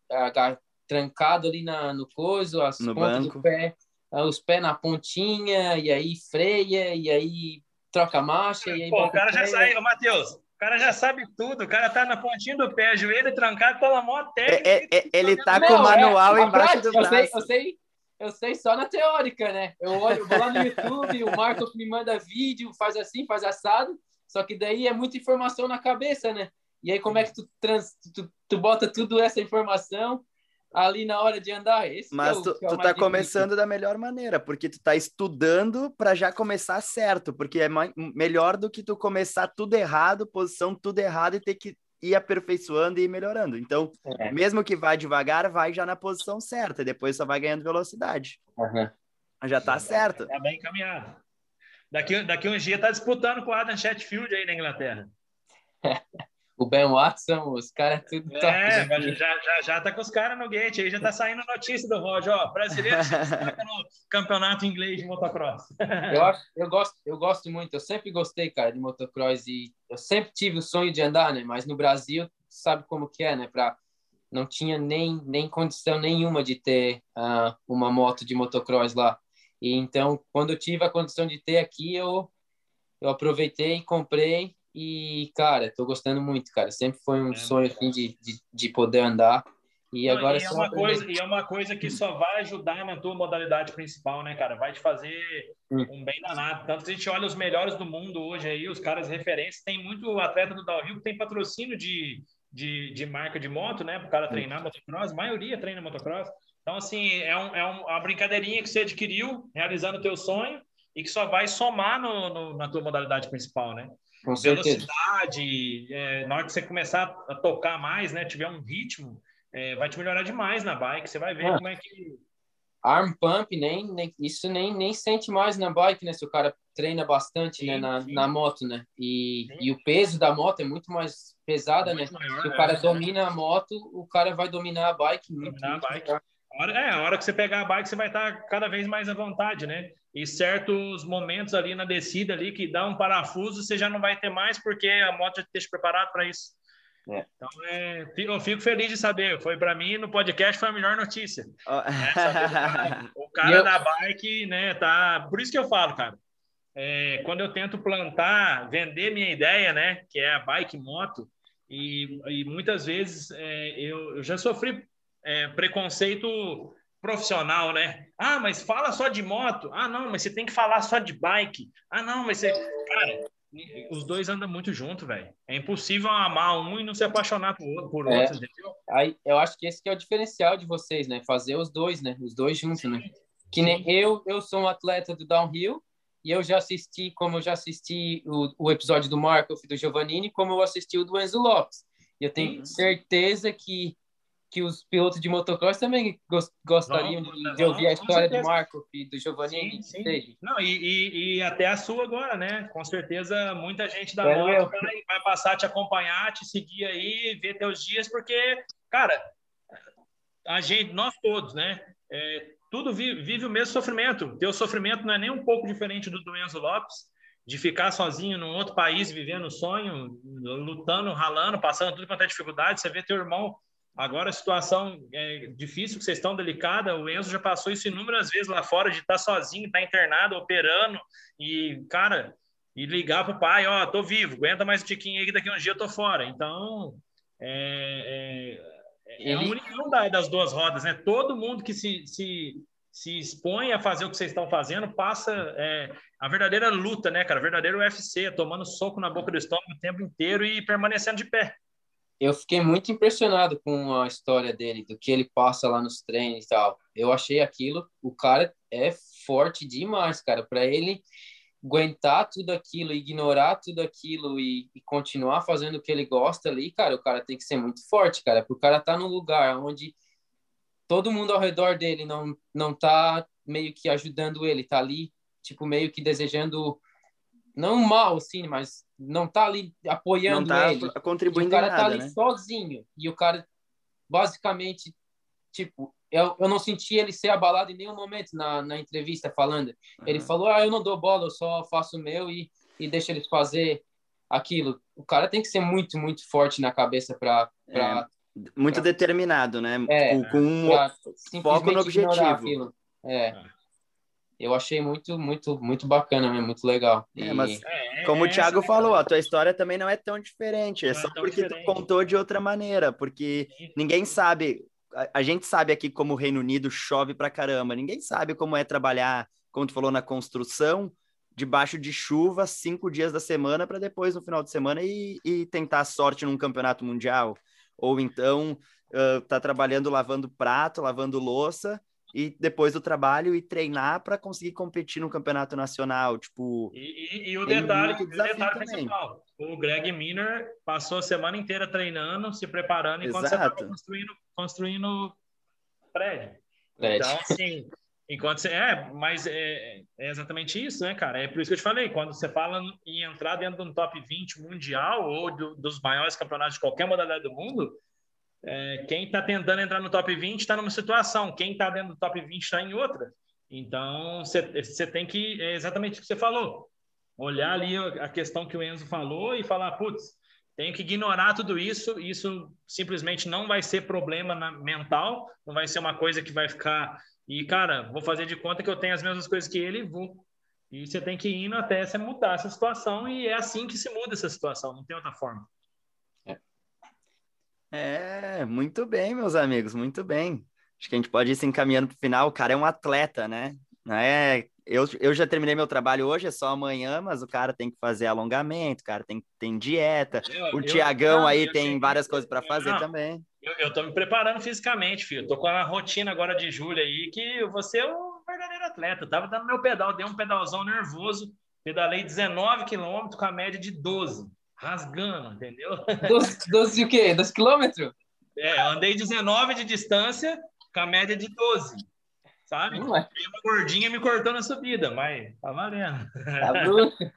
trancado ali na, no coiso, as
no pontas banco.
do pé, ah, os pés na pontinha, e aí freia, e aí troca marcha. E aí
Pô, o cara já sai, ô Matheus, o cara já sabe tudo, o cara tá na pontinha do pé, joelho trancado, tá na mão técnica.
É, é, ele tá com o manual é, embaixo prática, do braço.
Eu sei, eu sei eu sei só na teórica, né? Eu olho, eu vou lá no YouTube, o Marco me manda vídeo, faz assim, faz assado, só que daí é muita informação na cabeça, né? E aí como é que tu, trans, tu, tu bota tudo essa informação ali na hora de andar? Esse
Mas é o, tu, é tu tá começando da melhor maneira, porque tu tá estudando para já começar certo, porque é melhor do que tu começar tudo errado, posição tudo errado e ter que ir aperfeiçoando e ir melhorando. Então, é. mesmo que vá devagar, vai já na posição certa, e depois só vai ganhando velocidade. Uhum. Já tá certo.
Tá bem encaminhado. Daqui, daqui uns dias tá disputando com o Adam Chatfield aí na Inglaterra.
o Ben Watson, os caras tudo
top. É, já, já, já tá com os caras no gate, aí já tá saindo notícia do Roger, ó, brasileiro no campeonato inglês de motocross.
eu, acho, eu, gosto, eu gosto muito, eu sempre gostei, cara, de motocross e eu sempre tive o sonho de andar, né, mas no Brasil, sabe como que é, né, pra, não tinha nem, nem condição nenhuma de ter uh, uma moto de motocross lá. E então, quando eu tive a condição de ter aqui, eu, eu aproveitei, comprei e, cara, tô gostando muito, cara. Sempre foi um é, sonho assim, de, de, de, poder andar. E Não, agora
e é uma coisa E é uma coisa que só vai ajudar na tua modalidade principal, né, cara? Vai te fazer hum. um bem danado. Tanto que a gente olha os melhores do mundo hoje aí, os caras referências. Tem muito atleta do downhill que tem patrocínio de, de, de marca de moto, né? Para o cara treinar motocross. A maioria treina motocross. Então, assim, é, um, é uma brincadeirinha que você adquiriu realizando o teu sonho e que só vai somar no, no, na tua modalidade principal, né?
Com
velocidade, é, na hora que você começar a tocar mais, né, tiver um ritmo, é, vai te melhorar demais na bike. Você vai ver ah, como é que.
Arm pump, nem, nem, isso nem, nem sente mais na bike, né? Se o cara treina bastante sim, né, na, na moto, né? E, e o peso da moto é muito mais pesada, muito né? Maior, Se o cara é, domina a moto, o cara vai dominar a bike muito. Dominar muito a bike.
É, a hora que você pegar a bike, você vai estar cada vez mais à vontade, né? E certos momentos ali na descida ali que dá um parafuso, você já não vai ter mais porque a moto já esteja preparada para isso. É. Então, é, eu fico feliz de saber. Foi para mim no podcast foi a melhor notícia. Oh. É, o cara, o cara eu... da bike, né? Tá. Por isso que eu falo, cara. é, quando eu tento plantar, vender minha ideia, né, que é a bike moto, e, e muitas vezes é, eu, eu, já sofri é, preconceito profissional, né? Ah, mas fala só de moto. Ah, não, mas você tem que falar só de bike. Ah, não, mas você. Cara, os dois andam muito junto, velho. É impossível amar um e não se apaixonar por, por é. outro, entendeu?
Aí, eu acho que esse que é o diferencial de vocês, né? Fazer os dois, né? Os dois juntos, Sim. né? Que nem eu, eu sou um atleta do downhill e eu já assisti, como eu já assisti o, o episódio do Marco e do Giovannini, como eu assisti o do Enzo Lopes. E eu tenho uhum. certeza que que os pilotos de motocross também gostariam de, de, ouvir a história do Marco e do Giovanni. Sim, sim.
Não, e, e, e, até a sua agora, né? Com certeza muita gente da moto vai, vai, passar a te acompanhar, te seguir aí, ver teus dias, porque, cara, a gente, nós todos, né? É, tudo vive, vive, o mesmo sofrimento. Teu sofrimento não é nem um pouco diferente do do Enzo Lopes, de ficar sozinho num outro país, vivendo o sonho, lutando, ralando, passando tudo quanto é dificuldade. Você vê teu irmão Agora a situação é difícil, que vocês estão delicada. O Enzo já passou isso inúmeras vezes lá fora, de estar sozinho, estar internado, operando, e, cara, e ligar para o pai: Ó, oh, tô vivo, aguenta mais um tiquinho aí que daqui a um dia eu tô fora. Então, é, é, é a união das duas rodas, né? Todo mundo que se, se, se expõe a fazer o que vocês estão fazendo passa é, a verdadeira luta, né, cara? verdadeiro UFC, tomando soco na boca do estômago o tempo inteiro e permanecendo de pé
eu fiquei muito impressionado com a história dele, do que ele passa lá nos treinos e tal. Eu achei aquilo, o cara é forte demais, cara, para ele aguentar tudo aquilo, ignorar tudo aquilo e, e, continuar fazendo o que ele gosta ali, cara, o cara tem que ser muito forte, cara, porque o cara tá num lugar onde todo mundo ao redor dele não não tá meio que ajudando ele, tá ali tipo meio que desejando não mal assim, mas não tá ali apoiando não tá ele.
contribuindo
o cara
tá
nada,
tá ali
né? sozinho. E o cara, basicamente, tipo, eu, eu não senti ele ser abalado em nenhum momento na, na entrevista falando. Uhum. Ele falou, ah, eu não dou bola, eu só faço o meu e, e deixa eles fazer aquilo. O cara tem que ser muito, muito forte na cabeça para... É,
muito pra... determinado, né? É, com, com um foco no objetivo.
É. é eu achei muito, muito, muito bacana mesmo, muito legal.
É, mas, é, como o Thiago falou, a tua história também não é tão diferente, é não só é porque diferente. tu contou de outra maneira, porque ninguém sabe, a, a, gente sabe aqui como o Reino Unido chove pra caramba, ninguém sabe como é trabalhar, como tu falou, na construção, debaixo de chuva, cinco dias da semana, para depois, no final de semana, e, e tentar sorte num campeonato mundial. Ou então, uh, tá trabalhando lavando prato, lavando louça, e depois do trabalho e treinar para conseguir competir no campeonato nacional, tipo.
E, e, e o detalhe, o detalhe principal, o Greg Miner passou a semana inteira treinando, se preparando enquanto Exato. você estava construindo, construindo prédio. prédio. Então, assim, enquanto você é, mas é, é, exatamente isso, né, cara? É por isso que eu te falei, quando você fala em entrar dentro do top 20 mundial ou do, dos maiores campeonatos de qualquer modalidade do mundo, é, quem está tentando entrar no top 20 está numa situação, quem está dentro do top 20 está em outra. Então, você tem que, é exatamente o que você falou, olhar ali a questão que o Enzo falou e falar, putz, tenho que ignorar tudo isso, isso simplesmente não vai ser problema na, mental, não vai ser uma coisa que vai ficar, e cara, vou fazer de conta que eu tenho as mesmas coisas que ele e vou. E você tem que ir indo até você mudar essa situação, e é assim que se muda essa situação, não tem outra forma.
É, muito bem, meus amigos, muito bem. Acho que a gente pode ir se encaminhando para o final. O cara é um atleta, né? Não é, eu, eu já terminei meu trabalho hoje, é só amanhã, mas o cara tem que fazer alongamento, o cara tem, tem dieta. Eu, o Tiagão aí tem várias coisas para fazer não, também.
Eu, eu tô me preparando fisicamente, filho. tô com a rotina agora de julho aí, que você é um verdadeiro atleta. Eu tava dando meu pedal, dei um pedalzão nervoso, pedalei 19 quilômetros com a média de 12 rasgando, entendeu?
12, 12 o quê? 12 quilômetros?
É, andei 19 de distância com a média de 12, sabe? É. uma gordinha me cortou na subida, mas tá valendo. Tá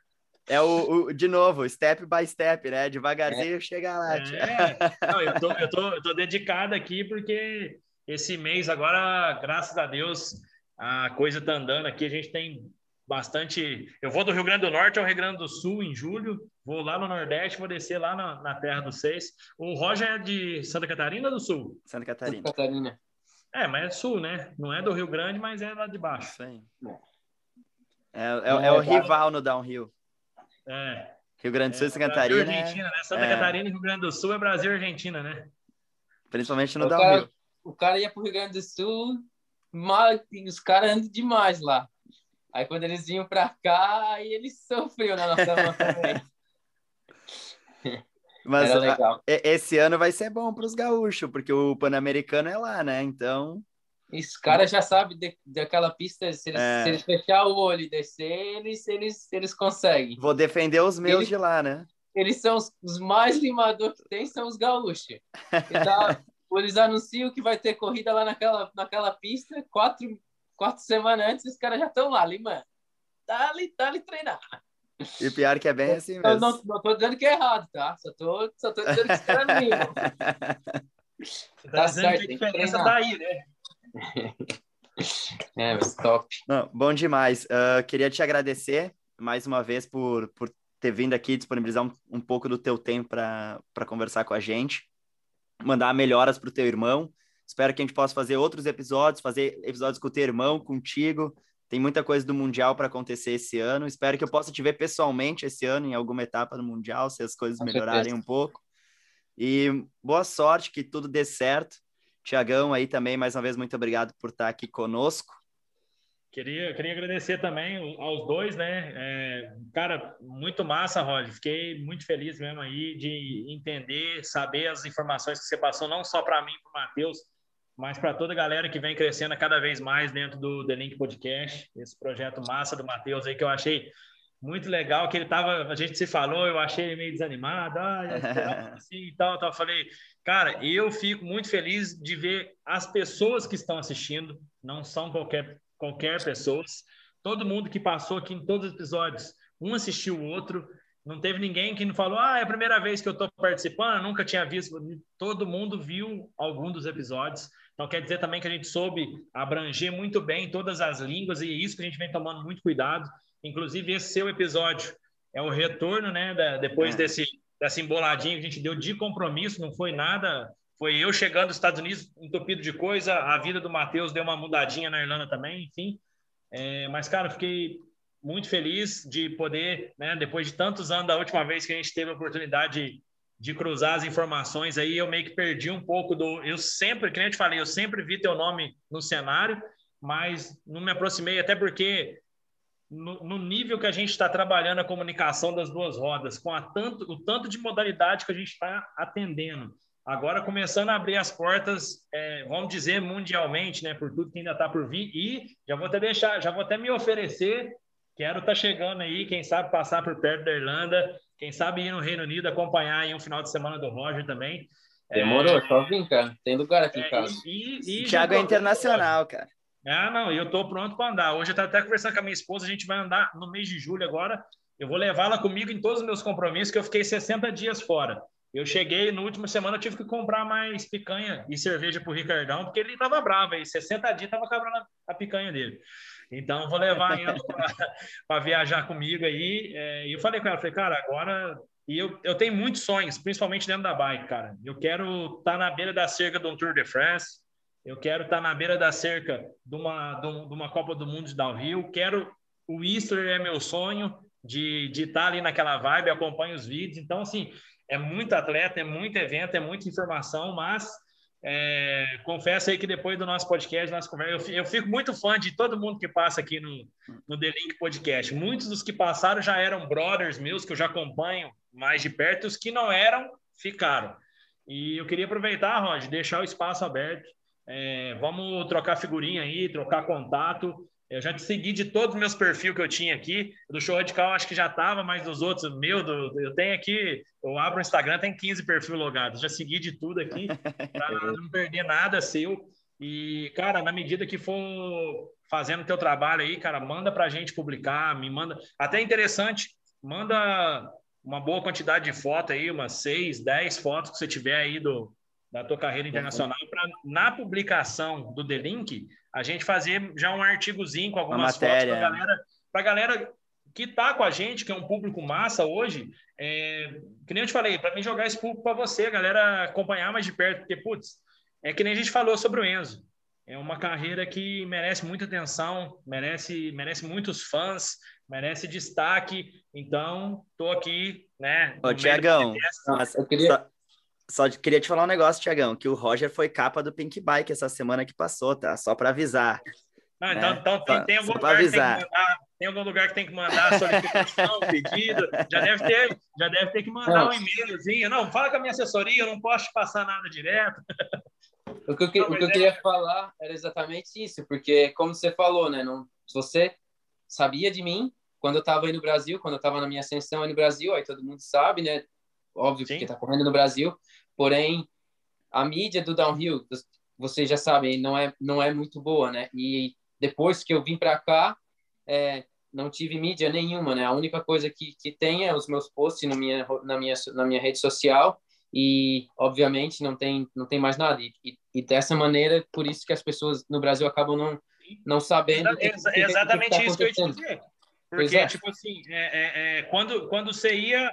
é o, o, de novo, step by step, né? Devagarzinho é. chega lá.
É. Não, eu, tô, eu, tô, eu tô dedicado aqui porque esse mês agora, graças a Deus, a coisa tá andando aqui. A gente tem bastante. Eu vou do Rio Grande do Norte ao Rio Grande do Sul em julho, vou lá no Nordeste, vou descer lá na, na Terra dos Seis. O Roger é de Santa Catarina ou do Sul?
Santa Catarina.
Santa Catarina.
É, mas é sul, né? Não é do Rio Grande, mas é lá de baixo.
Sim. É, é, é, é o rival no downhill.
É.
Rio Grande do Sul e Santa Catarina.
Brasil, Argentina, né? Santa Catarina e Rio Grande do Sul é Brasil e Argentina, né?
Principalmente no
o
downhill.
Cara, o cara ia pro Rio Grande do Sul, mal, os caras andam demais lá. Aí quando eles vinham pra cá, aí eles sofriam na nossa mão também.
Mas a, esse ano vai ser bom para os gaúchos, porque o Pan-Americano é lá, né? Então.
Os caras já sabem daquela pista, se eles, é. se eles fechar o olho e descer, eles, eles, eles conseguem.
Vou defender os meus eles, de lá, né?
Eles são os, os mais limadores que tem, são os gaúchos. Então, eles anunciam que vai ter corrida lá naquela, naquela pista, quatro, quatro semanas antes, os caras já estão lá, limando. Tá ali, tá ali treinar.
E pior que é bem assim mesmo. Eu
não, não tô dizendo que é errado, tá? Só tô, só tô dizendo que os caras
Tá, tá certo, que a diferença tá aí, né?
É, mas top.
Não, bom demais. Uh, queria te agradecer mais uma vez por, por ter vindo aqui, disponibilizar um, um pouco do teu tempo para conversar com a gente, mandar melhoras para o teu irmão. Espero que a gente possa fazer outros episódios, fazer episódios com o teu irmão, contigo, tem muita coisa do Mundial para acontecer esse ano. Espero que eu possa te ver pessoalmente esse ano em alguma etapa do Mundial, se as coisas Com melhorarem certeza. um pouco. E boa sorte, que tudo dê certo. Tiagão aí também, mais uma vez, muito obrigado por estar aqui conosco.
Queria, queria agradecer também aos dois, né? É, cara, muito massa, Roger. Fiquei muito feliz mesmo aí de entender, saber as informações que você passou, não só para mim, para o Matheus, mas para toda a galera que vem crescendo cada vez mais dentro do The Link Podcast, esse projeto massa do Matheus aí que eu achei muito legal, que ele tava, a gente se falou, eu achei ele meio desanimado, ah, assim e tal, tal. Eu falei, cara, eu fico muito feliz de ver as pessoas que estão assistindo, não são qualquer, qualquer pessoas, todo mundo que passou aqui em todos os episódios, um assistiu o outro, não teve ninguém que não falou, ah, é a primeira vez que eu estou participando, nunca tinha visto. Todo mundo viu algum dos episódios. Então, quer dizer também que a gente soube abranger muito bem todas as línguas e é isso que a gente vem tomando muito cuidado. Inclusive, esse seu episódio é o retorno, né, da, depois é. desse, dessa emboladinha que a gente deu de compromisso, não foi nada. Foi eu chegando nos Estados Unidos entupido de coisa, a vida do Matheus deu uma mudadinha na Irlanda também, enfim. É, mas, cara, fiquei muito feliz de poder, né, depois de tantos anos da última vez que a gente teve a oportunidade de cruzar as informações aí, eu meio que perdi um pouco do. Eu sempre, que nem eu te falei, eu sempre vi teu nome no cenário, mas não me aproximei, até porque no, no nível que a gente está trabalhando a comunicação das duas rodas, com a tanto, o tanto de modalidade que a gente está atendendo. Agora começando a abrir as portas, é, vamos dizer, mundialmente, né, por tudo que ainda está por vir, e já vou até deixar, já vou até me oferecer, quero estar tá chegando aí, quem sabe passar por perto da Irlanda, quem sabe ir no Reino Unido acompanhar aí um final de semana do Roger também.
Demorou, é... só vim, cara. Tem lugar aqui em é, casa.
E, e, e Thiago é internacional, cara.
Ah, não, eu tô pronto para andar. Hoje eu estava até conversando com a minha esposa, a gente vai andar no mês de julho agora. Eu vou levá-la comigo em todos os meus compromissos, que eu fiquei 60 dias fora. Eu cheguei, no último semana, eu tive que comprar mais picanha e cerveja pro Ricardão, porque ele estava bravo aí. 60 dias estava quebrando a picanha dele. Então, vou levar ela para viajar comigo aí. É, e eu falei com ela, falei, cara, agora. E eu, eu tenho muitos sonhos, principalmente dentro da bike, cara. Eu quero estar tá na beira da cerca do Tour de France. Eu quero estar tá na beira da cerca de uma, de uma Copa do Mundo de downhill. Quero. O Easter é meu sonho de, de estar tá ali naquela vibe, acompanho os vídeos. Então, assim, é muito atleta, é muito evento, é muita informação, mas é, confesso aí que depois do nosso podcast, nossa conversa, eu, fico muito fã de todo mundo que passa aqui no, no The Link Podcast. Muitos dos que passaram já eram brothers meus, que eu já acompanho mais de perto, os que não eram, ficaram. E eu queria aproveitar, Roger, deixar o espaço aberto. É, vamos trocar figurinha aí, trocar contato. Eu já te segui de todos os meus perfis que eu tinha aqui. Do Show Radical acho que já estava, mas dos outros, meu, do, eu tenho aqui, eu abro o Instagram, tem 15 perfis logados. Já segui de tudo aqui, para não perder nada seu. E, cara, na medida que for fazendo teu trabalho aí, cara, manda para a gente publicar, me manda. Até interessante, manda uma boa quantidade de fotos aí, umas 6, 10 fotos que você tiver aí do, da tua carreira internacional, para na publicação do The Link, a gente fazer já um artigozinho com algumas fotos para a galera, pra galera que está com a gente, que é um público massa hoje, é, que nem eu te falei, para mim jogar esse público para você, a galera acompanhar mais de perto, porque, putz, é que nem a gente falou sobre o Enzo. é uma carreira que merece muita atenção, merece, merece muitos fãs, merece destaque. Então, estou aqui, né?
Ô, Tiagão, eu queria... Só, queria te falar um negócio, Tiagão, que o Roger foi capa do Pink Bike essa semana que passou, tá? Só para avisar.
Não, então, né? então tem, tem, algum lugar que tem, mandar, tem algum lugar que tem que mandar solicitação, pedido. Já deve ter, já deve ter que mandar não. um e-mailzinho. Não, fala com a minha assessoria, eu não posso passar nada direto.
O que, eu, não, o que eu queria falar era exatamente isso, porque, como você falou, né? Não, você sabia de mim quando eu estava aí no Brasil, quando eu estava na minha ascensão aí no Brasil, aí todo mundo sabe, né? Óbvio, Sim. porque está correndo no Brasil. Porém, a mídia do downhill, vocês já sabem, não é, não é muito boa, né? E depois que eu vim para cá, é, não tive mídia nenhuma, né? A única coisa que, que tem é os meus posts na minha, na minha, na minha rede social e, obviamente, não tem, não tem mais nada. E, e, e dessa maneira, por isso que as pessoas no Brasil acabam não, não sabendo.
Exa que, exatamente que, que tá isso que eu ia te dizer. Porque, é. tipo assim, é, é, é, quando, quando você ia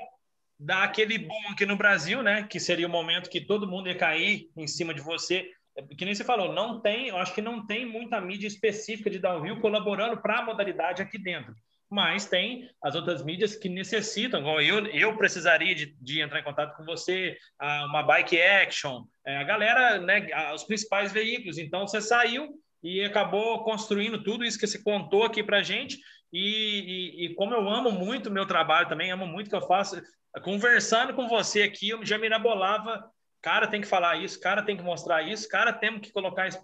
dar aquele boom aqui no Brasil, né? Que seria o momento que todo mundo ia cair em cima de você. É, que nem você falou, não tem, eu acho que não tem muita mídia específica de downhill colaborando para a modalidade aqui dentro. Mas tem as outras mídias que necessitam, igual eu, eu precisaria de, de entrar em contato com você, uma bike action, é, a galera, né, os principais veículos. Então você saiu e acabou construindo tudo isso que você contou aqui para gente. E, e, e, como eu amo muito o meu trabalho também, amo muito o que eu faço, conversando com você aqui, eu já me mirabolava cara tem que falar isso, cara tem que mostrar isso, cara temos que colocar isso.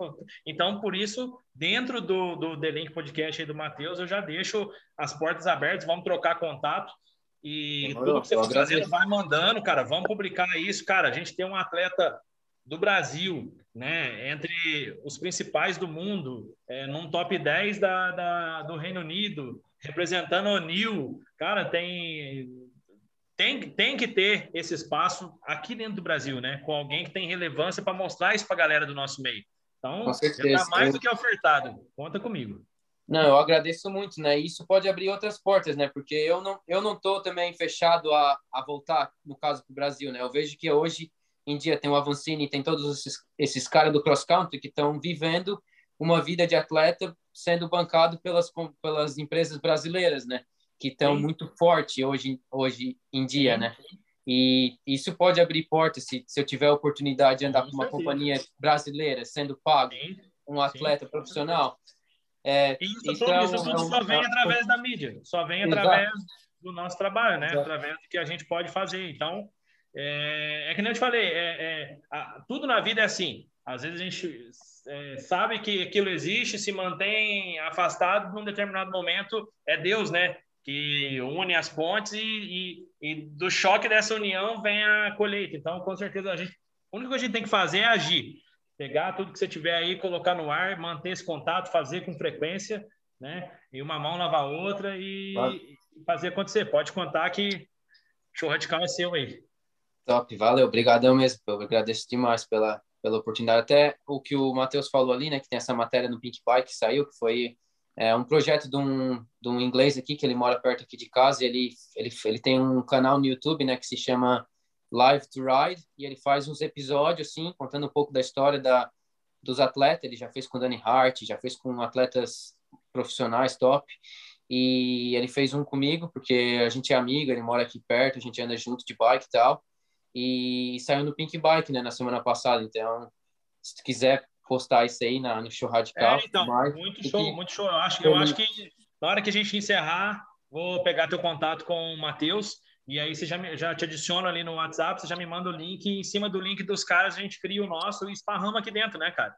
Então, por isso, dentro do, do The Link Podcast aí do Matheus, eu já deixo as portas abertas, vamos trocar contato. E tudo que você for fazendo, vai mandando, cara, vamos publicar isso. Cara, a gente tem um atleta do Brasil, né, entre os principais do mundo, é, num top 10 da, da, do Reino Unido, representando o NIL. Cara, tem tem, tem que ter esse espaço aqui dentro do Brasil, né? Com alguém que tem relevância para mostrar isso para a galera do nosso meio. Então, já está mais do que ofertado. Conta comigo.
Não, eu agradeço muito, né? Isso pode abrir outras portas, né? Porque eu não eu não tô também fechado a, a voltar, no caso para o Brasil, né? Eu vejo que hoje em dia tem o Avancini, tem todos esses, esses caras do cross country que estão vivendo uma vida de atleta sendo bancado pelas pelas empresas brasileiras, né? Que estão muito forte hoje, hoje em dia, né? E isso pode abrir portas se, se eu tiver a oportunidade de andar com uma companhia brasileira sendo pago, um atleta profissional.
É, isso, então, isso tudo só vem através da mídia, só vem através Exato. do nosso trabalho, né? Exato. Através do que a gente pode fazer. Então, é, é que nem eu te falei, é, é a, tudo na vida é assim. Às vezes a gente é, sabe que aquilo existe, se mantém afastado num determinado momento, é Deus, né? Que une as pontes e, e, e, do choque dessa união vem a colheita. Então, com certeza, a gente, a única coisa que a gente tem que fazer é agir. Pegar tudo que você tiver aí, colocar no ar, manter esse contato, fazer com frequência, né? E uma mão lavar a outra e, e fazer acontecer. Pode contar que show radical é seu aí.
Top, valeu, obrigadão mesmo. Eu agradeço demais pela, pela oportunidade. Até o que o Matheus falou ali, né? Que tem essa matéria no Pink Bike que saiu, que foi é um projeto de um, de um inglês aqui, que ele mora perto aqui de casa, ele, ele, ele tem um canal no YouTube, né, que se chama Live to Ride, e ele faz uns episódios, assim, contando um pouco da história da, dos atletas, ele já fez com Danny Hart, já fez com atletas profissionais top, e ele fez um comigo, porque a gente é amigo, ele mora aqui perto, a gente anda junto de bike e tal, e saiu no Pink Bike, né, na semana passada, então, se tu quiser postar isso aí na, no show radical.
É, então, muito show, que... muito show. Eu acho, eu acho que na hora que a gente encerrar, vou pegar teu contato com o Matheus. E aí você já, me, já te adiciona ali no WhatsApp, você já me manda o link. Em cima do link dos caras, a gente cria o nosso e esparrama aqui dentro, né, cara?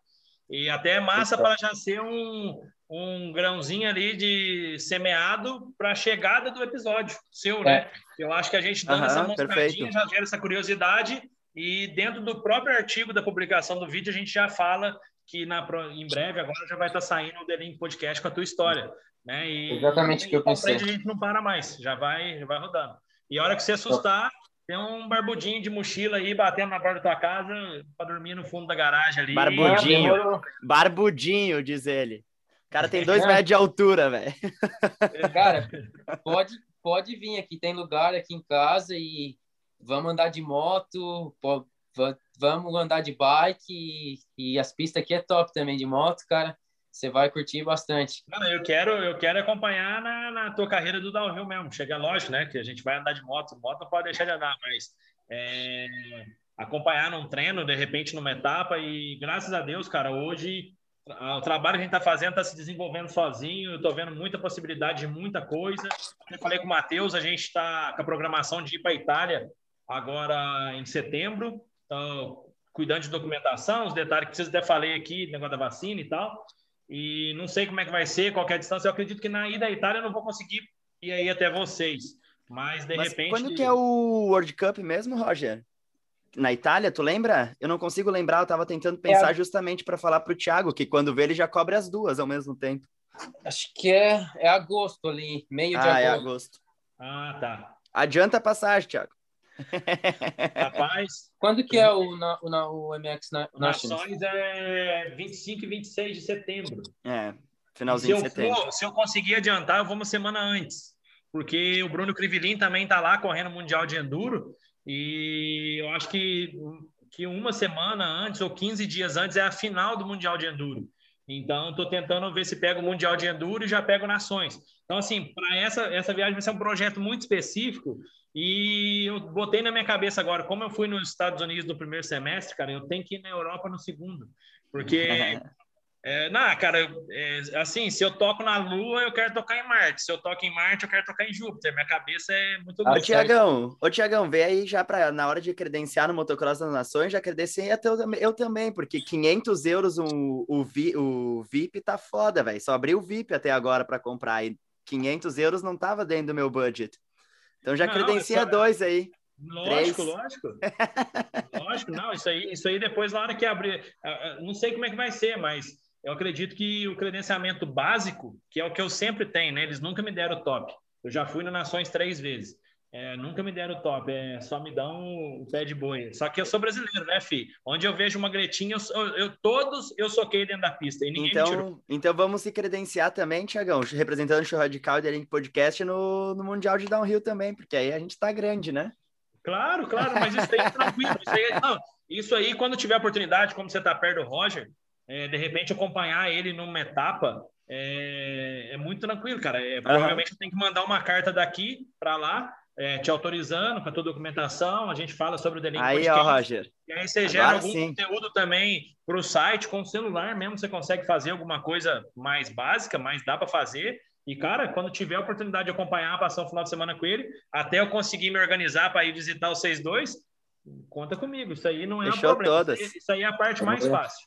E até é massa para já ser um, um grãozinho ali de semeado para a chegada do episódio seu, é. né? Eu acho que a gente dando essa mostradinha já gera essa curiosidade e dentro do próprio artigo da publicação do vídeo, a gente já fala que na, em breve agora já vai estar saindo o The Link Podcast com a tua história. Né? E,
Exatamente o que eu pensei.
a gente não para mais, já vai, já vai rodando. E a hora que você assustar, tem um barbudinho de mochila aí batendo na porta da tua casa para dormir no fundo da garagem ali.
Barbudinho, barbudinho, diz ele. O cara tem dois é. metros de altura, velho.
Cara, pode, pode vir aqui, tem lugar aqui em casa e vamos andar de moto, vamos andar de bike e, e as pistas aqui é top também de moto, cara. Você vai curtir bastante.
Eu quero, eu quero acompanhar na, na tua carreira do downhill mesmo. Chega lógico, né? Que a gente vai andar de moto, moto não pode deixar de andar, mas é, acompanhar num treino, de repente numa etapa e graças a Deus, cara, hoje o trabalho que a gente está fazendo está se desenvolvendo sozinho. Eu estou vendo muita possibilidade de muita coisa. Eu falei com o Matheus, a gente está com a programação de ir para a Itália agora em setembro. Então, cuidando de documentação, os detalhes que vocês até falei aqui, negócio da vacina e tal. E não sei como é que vai ser, qualquer distância. Eu acredito que na ida à Itália eu não vou conseguir ir aí até vocês. Mas, de Mas repente.
Quando que é o World Cup mesmo, Roger? Na Itália, tu lembra? Eu não consigo lembrar, eu tava tentando pensar é. justamente para falar pro Thiago, que quando vê ele já cobre as duas ao mesmo tempo.
Acho que é, é agosto ali, meio de
ah,
agosto.
é agosto.
Ah, tá.
Adianta a passagem, Thiago.
Rapaz.
Quando que é o, o, o MX
Nações? é 25 e 26 de setembro.
É, finalzinho
de
setembro.
For, se eu conseguir adiantar, eu vou uma semana antes. Porque o Bruno Crivelin também está lá correndo o Mundial de Enduro. E eu acho que, que uma semana antes ou 15 dias antes é a final do Mundial de Enduro. Então, estou tentando ver se pego o Mundial de Enduro e já pego Nações. Então, assim, para essa, essa viagem vai ser um projeto muito específico e eu botei na minha cabeça agora, como eu fui nos Estados Unidos no primeiro semestre, cara, eu tenho que ir na Europa no segundo. Porque, é, não, cara, é, assim, se eu toco na Lua, eu quero tocar em Marte. Se eu toco em Marte, eu quero tocar em Júpiter. Minha cabeça é muito
Ô, Tiagão, ô, Tiagão, vê aí já para na hora de credenciar no Motocross das Nações, já credenciei até eu, eu também, porque 500 euros o, o, vi, o VIP tá foda, velho. Só abri o VIP até agora para comprar e 500 euros não tava dentro do meu budget. Então já não, credencia é dois aí.
Lógico, Três. lógico. lógico, não, isso aí, isso aí depois na hora que abrir, não sei como é que vai ser, mas eu acredito que o credenciamento básico, que é o que eu sempre tenho, né? Eles nunca me deram top. Eu já fui no Nações três vezes. É, nunca me deram top, é, só me dão o pé de boi. Só que eu sou brasileiro, né, fi? Onde eu vejo uma gretinha, eu, eu todos eu soquei dentro da pista.
então, então vamos se credenciar também, Tiagão, representando o Show Radical e Link Podcast no, no Mundial de Downhill também, porque aí a gente tá grande, né?
Claro, claro, mas isso aí é tranquilo. Isso aí, não, isso aí, quando tiver oportunidade, como você tá perto do Roger, é, de repente acompanhar ele numa etapa, é, é muito tranquilo, cara. É, provavelmente eu tenho que mandar uma carta daqui para lá é, te autorizando com a tua documentação, a gente fala sobre o
delinquente. Aí, ó, Roger.
E aí você gera Agora algum sim. conteúdo também para o site, com o celular mesmo, você consegue fazer alguma coisa mais básica, mas dá para fazer. E, cara, quando tiver a oportunidade de acompanhar, passar um final de semana com ele, até eu conseguir me organizar para ir visitar os 6-2, conta comigo. Isso aí não é
Fechou
um problema.
Todas.
Isso aí é a parte mais fácil.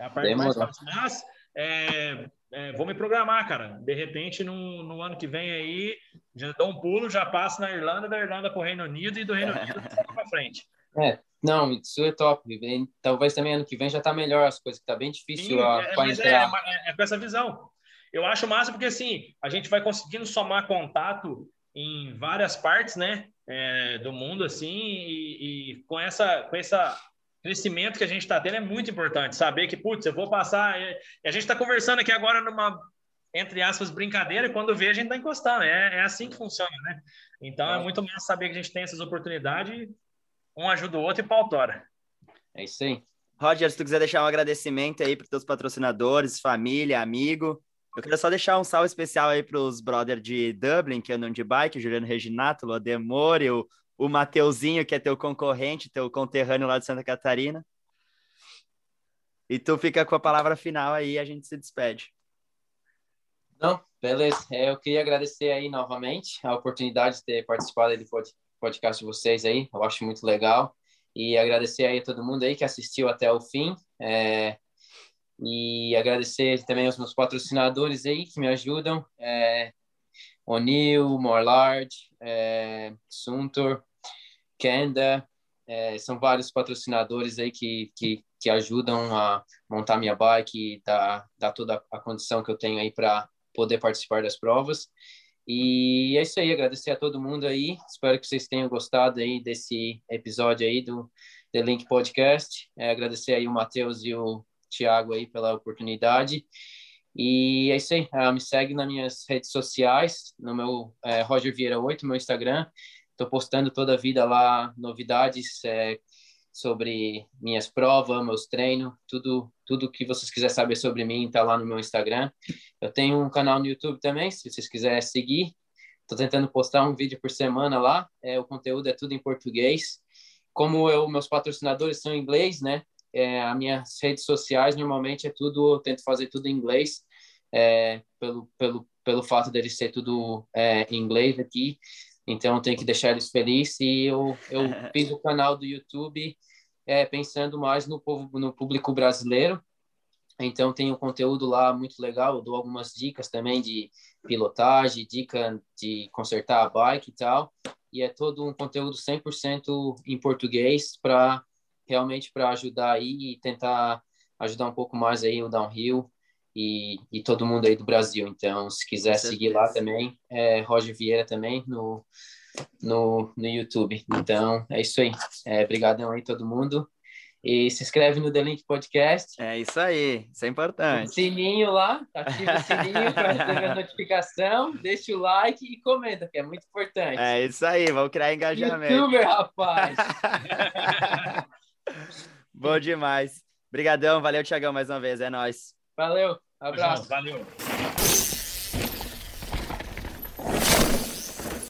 É a parte Demorou. mais fácil. Mas é, é, vou me programar, cara. De repente, no, no ano que vem aí, já dou um pulo, já passo na Irlanda, da Irlanda para o Reino Unido e do Reino Unido para frente.
É, não, isso é top. Talvez também ano que vem já tá melhor as coisas, que tá bem difícil Sim, a, é,
é entrar. É, é, é, com essa visão. Eu acho massa porque, assim, a gente vai conseguindo somar contato em várias partes, né, é, do mundo, assim, e, e, com essa, com essa crescimento que a gente está tendo é muito importante. Saber que, putz, eu vou passar. E a gente está conversando aqui agora numa, entre aspas, brincadeira, e quando vê, a gente está encostando. É, é assim que funciona, né? Então é. é muito mais saber que a gente tem essas oportunidades, um ajuda o outro e pautora.
É isso aí.
Roger, se tu quiser deixar um agradecimento aí para os teus patrocinadores, família, amigo. Eu queria só deixar um salve especial aí para os brothers de Dublin, que andam de bike, o Juliano Reginato, o Ademore, o o Mateuzinho, que é teu concorrente, teu conterrâneo lá de Santa Catarina. E tu fica com a palavra final aí a gente se despede.
Não, beleza. É, eu queria agradecer aí novamente a oportunidade de ter participado do podcast de vocês aí. Eu acho muito legal. E agradecer aí a todo mundo aí que assistiu até o fim. É, e agradecer também aos meus patrocinadores aí que me ajudam. É, O'Neill, Morlard, é, Suntor, Kenda, é, são vários patrocinadores aí que, que, que ajudam a montar minha bike e dar, dar toda a condição que eu tenho aí para poder participar das provas. E é isso aí, agradecer a todo mundo aí. Espero que vocês tenham gostado aí desse episódio aí do The Link Podcast. É, agradecer aí o Matheus e o Thiago aí pela oportunidade. E é isso aí. Uh, me segue nas minhas redes sociais, no meu é, Roger Vieira 8, meu Instagram. Estou postando toda a vida lá novidades, é, sobre minhas provas, meus treinos, tudo, tudo que vocês quiserem saber sobre mim está lá no meu Instagram. Eu tenho um canal no YouTube também, se vocês quiserem seguir. Estou tentando postar um vídeo por semana lá. É, o conteúdo é tudo em português. Como eu, meus patrocinadores são em inglês, né? É, as minhas redes sociais normalmente é tudo, eu tento fazer tudo em inglês, é, pelo, pelo, pelo fato deles ser tudo é, em inglês aqui. Então, tem que deixar eles felizes. E eu, eu fiz o canal do YouTube é, pensando mais no, povo, no público brasileiro. Então, tem um conteúdo lá muito legal. Eu dou algumas dicas também de pilotagem, dica de consertar a bike e tal. E é todo um conteúdo 100% em português para realmente para ajudar aí e tentar ajudar um pouco mais aí o downhill e, e todo mundo aí do Brasil. Então, se quiser seguir lá também, é Roger Vieira também no, no, no YouTube. Então, é isso aí. É, obrigadão aí todo mundo. E se inscreve no The Link Podcast.
É isso aí, isso é importante.
O sininho lá, ativa o sininho para receber a notificação, deixa o like e comenta, que é muito importante.
É isso aí, vamos criar engajamento.
Youtuber, rapaz!
Bom demais. Obrigadão, valeu, Tiagão, mais uma vez, é nóis.
Valeu, abraço.
Valeu.